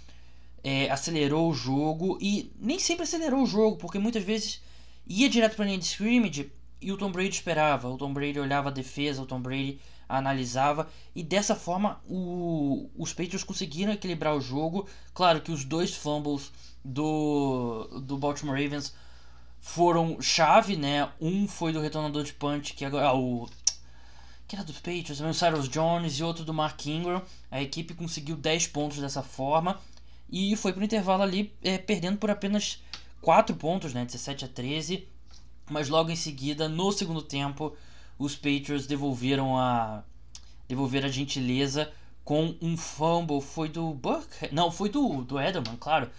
é, acelerou o jogo e nem sempre acelerou o jogo, porque muitas vezes ia direto para linha de scrimmage e o Tom Brady esperava. O Tom Brady olhava a defesa, o Tom Brady analisava e dessa forma o, os Patriots conseguiram equilibrar o jogo. Claro que os dois fumbles do, do Baltimore Ravens foram chave, né? Um foi do retornador de punch, que agora ah, o que era dos Patriots, o Cyrus Jones e outro do Mark Ingram. A equipe conseguiu 10 pontos dessa forma. e foi pro intervalo ali é, perdendo por apenas 4 pontos, né, 17 a 13. Mas logo em seguida, no segundo tempo, os Patriots devolveram a devolveram a gentileza com um fumble. Foi do Buck? Não, foi do, do Edelman, claro.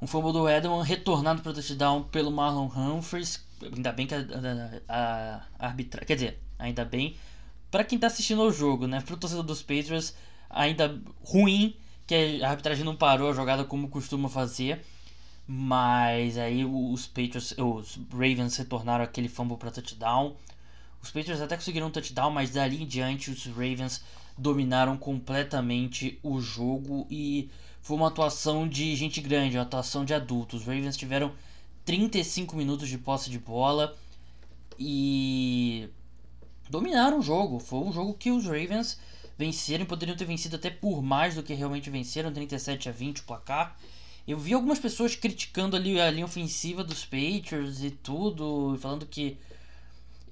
Um fumble do Edelman retornado para o touchdown pelo Marlon Humphries. Ainda bem que a, a, a arbitra... Quer dizer, ainda bem para quem está assistindo ao jogo, né? Para o torcedor dos Patriots, ainda ruim que a arbitragem não parou a jogada como costuma fazer. Mas aí os Patriots, os Ravens retornaram aquele fumble para touchdown. Os Patriots até conseguiram um touchdown, mas dali em diante os Ravens dominaram completamente o jogo e foi uma atuação de gente grande, uma atuação de adultos. Os Ravens tiveram 35 minutos de posse de bola e dominaram o jogo. Foi um jogo que os Ravens venceram, poderiam ter vencido até por mais do que realmente venceram, 37 a 20 o placar. Eu vi algumas pessoas criticando ali a linha ofensiva dos Patriots e tudo, falando que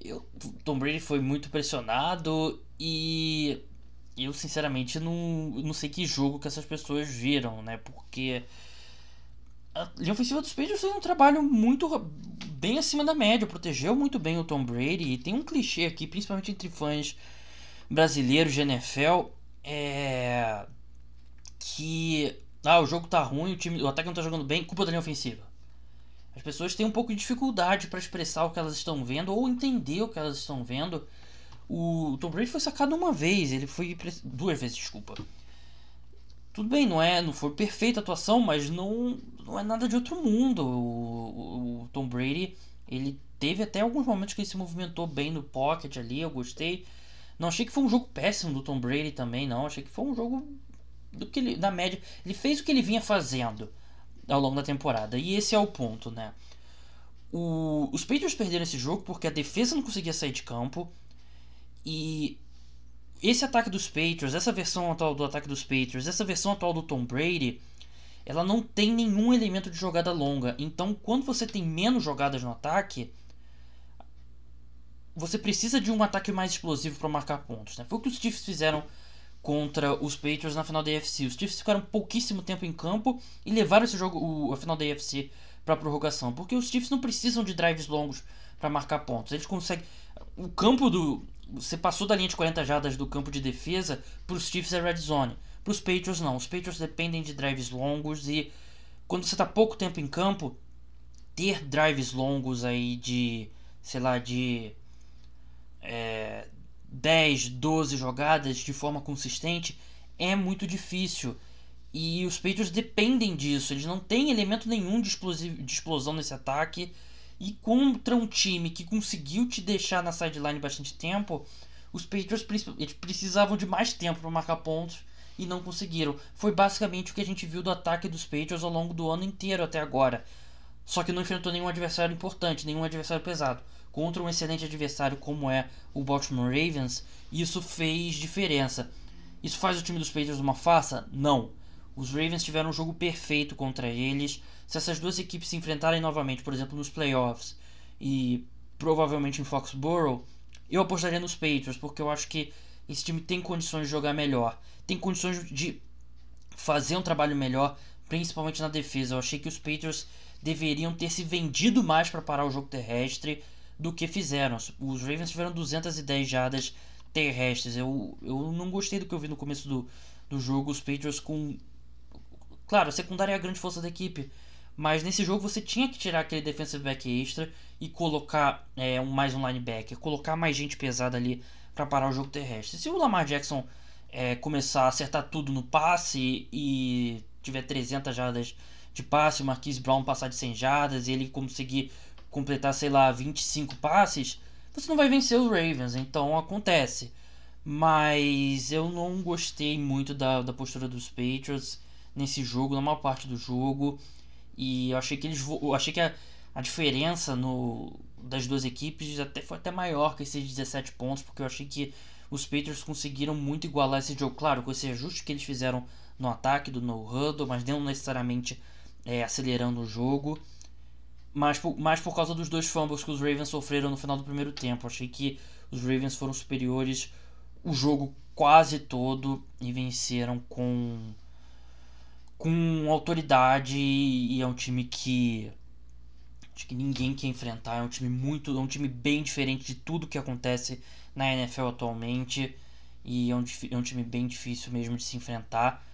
eu, Tom Brady foi muito pressionado e eu sinceramente não, não sei que jogo que essas pessoas viram, né? Porque a linha ofensiva dos Patriots fez um trabalho muito bem acima da média, protegeu muito bem o Tom Brady e tem um clichê aqui, principalmente entre fãs brasileiros de NFL, é que ah, o jogo tá ruim, o time, o ataque não tá jogando bem, culpa da linha ofensiva. As pessoas têm um pouco de dificuldade para expressar o que elas estão vendo ou entender o que elas estão vendo. O Tom Brady foi sacado uma vez, ele foi duas vezes, desculpa. Tudo bem, não é, não foi perfeita a atuação, mas não, não é nada de outro mundo. O, o, o Tom Brady, ele teve até alguns momentos que ele se movimentou bem no pocket ali, eu gostei. Não achei que foi um jogo péssimo do Tom Brady também, não. Achei que foi um jogo do que ele, na média, ele fez o que ele vinha fazendo ao longo da temporada. E esse é o ponto, né? O, os Patriots perderam esse jogo porque a defesa não conseguia sair de campo. E esse ataque dos Patriots, essa versão atual do ataque dos Patriots, essa versão atual do Tom Brady, ela não tem nenhum elemento de jogada longa. Então, quando você tem menos jogadas no ataque, você precisa de um ataque mais explosivo para marcar pontos. Né? Foi o que os Chiefs fizeram contra os Patriots na final da AFC. Os Chiefs ficaram pouquíssimo tempo em campo e levaram esse jogo, o, a final da AFC, para prorrogação, porque os Chiefs não precisam de drives longos para marcar pontos. Eles conseguem o campo do você passou da linha de 40 jardas do campo de defesa para os Chiefs é red zone. Para os Patriots não. Os Patriots dependem de drives longos e quando você está pouco tempo em campo, ter drives longos aí de, sei lá, de é, 10, 12 jogadas de forma consistente é muito difícil. E os Patriots dependem disso. Eles não têm elemento nenhum de, de explosão nesse ataque. E contra um time que conseguiu te deixar na sideline bastante tempo, os Patriots eles precisavam de mais tempo para marcar pontos e não conseguiram. Foi basicamente o que a gente viu do ataque dos Patriots ao longo do ano inteiro até agora. Só que não enfrentou nenhum adversário importante, nenhum adversário pesado contra um excelente adversário como é o Baltimore Ravens, isso fez diferença. Isso faz o time dos Patriots uma farsa? Não. Os Ravens tiveram um jogo perfeito contra eles. Se essas duas equipes se enfrentarem novamente, por exemplo, nos playoffs e provavelmente em Foxborough, eu apostaria nos Patriots, porque eu acho que esse time tem condições de jogar melhor, tem condições de fazer um trabalho melhor, principalmente na defesa. Eu achei que os Patriots deveriam ter se vendido mais para parar o jogo terrestre do que fizeram. Os Ravens tiveram 210 jardas terrestres. Eu, eu não gostei do que eu vi no começo do, do jogo. Os Patriots com. Claro, a secundária é a grande força da equipe. Mas nesse jogo você tinha que tirar aquele defensive back extra e colocar é, um, mais um linebacker, colocar mais gente pesada ali para parar o jogo terrestre. Se o Lamar Jackson é, começar a acertar tudo no passe e tiver 300 jardas de passe, o Marquise Brown passar de 100 jardas e ele conseguir completar, sei lá, 25 passes, você não vai vencer os Ravens, então acontece. Mas eu não gostei muito da, da postura dos Patriots nesse jogo, na maior parte do jogo. E eu achei que eles eu achei que a, a diferença no, das duas equipes até foi até maior que esses 17 pontos, porque eu achei que os Patriots conseguiram muito igualar esse jogo. Claro, com esse ajuste que eles fizeram no ataque do no huddle, mas não necessariamente é, acelerando o jogo mais por, mais por causa dos dois fumbles que os Ravens sofreram no final do primeiro tempo. Achei que os Ravens foram superiores o jogo quase todo e venceram com com autoridade e é um time que acho que ninguém quer enfrentar. É um time muito, é um time bem diferente de tudo que acontece na NFL atualmente e é um, é um time bem difícil mesmo de se enfrentar.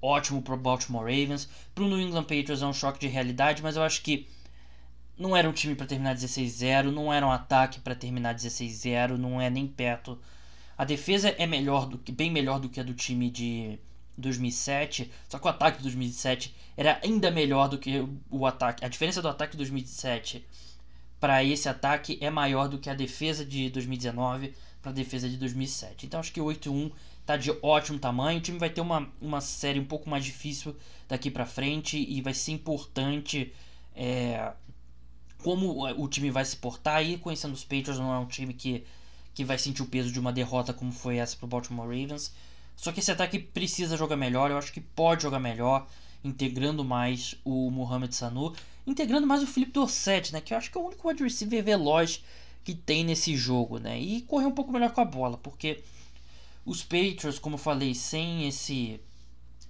Ótimo pro Baltimore Ravens, pro New England Patriots é um choque de realidade, mas eu acho que não era um time para terminar 16-0, não era um ataque para terminar 16-0, não é nem perto. A defesa é melhor do que bem melhor do que a do time de 2007, só que o ataque de 2007 era ainda melhor do que o ataque. A diferença do ataque de 2007 para esse ataque é maior do que a defesa de 2019 para a defesa de 2007. Então acho que o 8-1 tá de ótimo tamanho. O time vai ter uma, uma série um pouco mais difícil daqui para frente e vai ser importante é, como o time vai se portar. E conhecendo os Patriots, não é um time que, que vai sentir o peso de uma derrota como foi essa para o Baltimore Ravens. Só que esse ataque precisa jogar melhor, eu acho que pode jogar melhor, integrando mais o Mohamed Sanu, integrando mais o Felipe Dorset, né, que eu acho que é o único wide receiver veloz que tem nesse jogo, né, e correr um pouco melhor com a bola, porque os Patriots, como eu falei, sem esse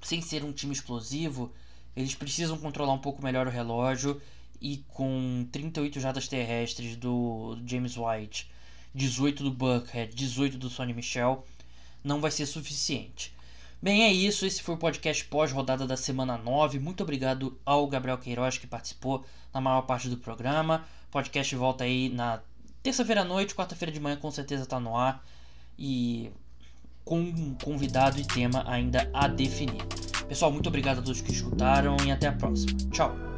sem ser um time explosivo, eles precisam controlar um pouco melhor o relógio e com 38 jadas terrestres do James White, 18 do Buckhead, 18 do Sonny Michel, não vai ser suficiente. Bem, é isso. Esse foi o podcast pós-rodada da semana 9. Muito obrigado ao Gabriel Queiroz que participou na maior parte do programa. O podcast volta aí na terça-feira à noite, quarta-feira de manhã com certeza está no ar. E com convidado e tema ainda a definir. Pessoal, muito obrigado a todos que escutaram e até a próxima. Tchau!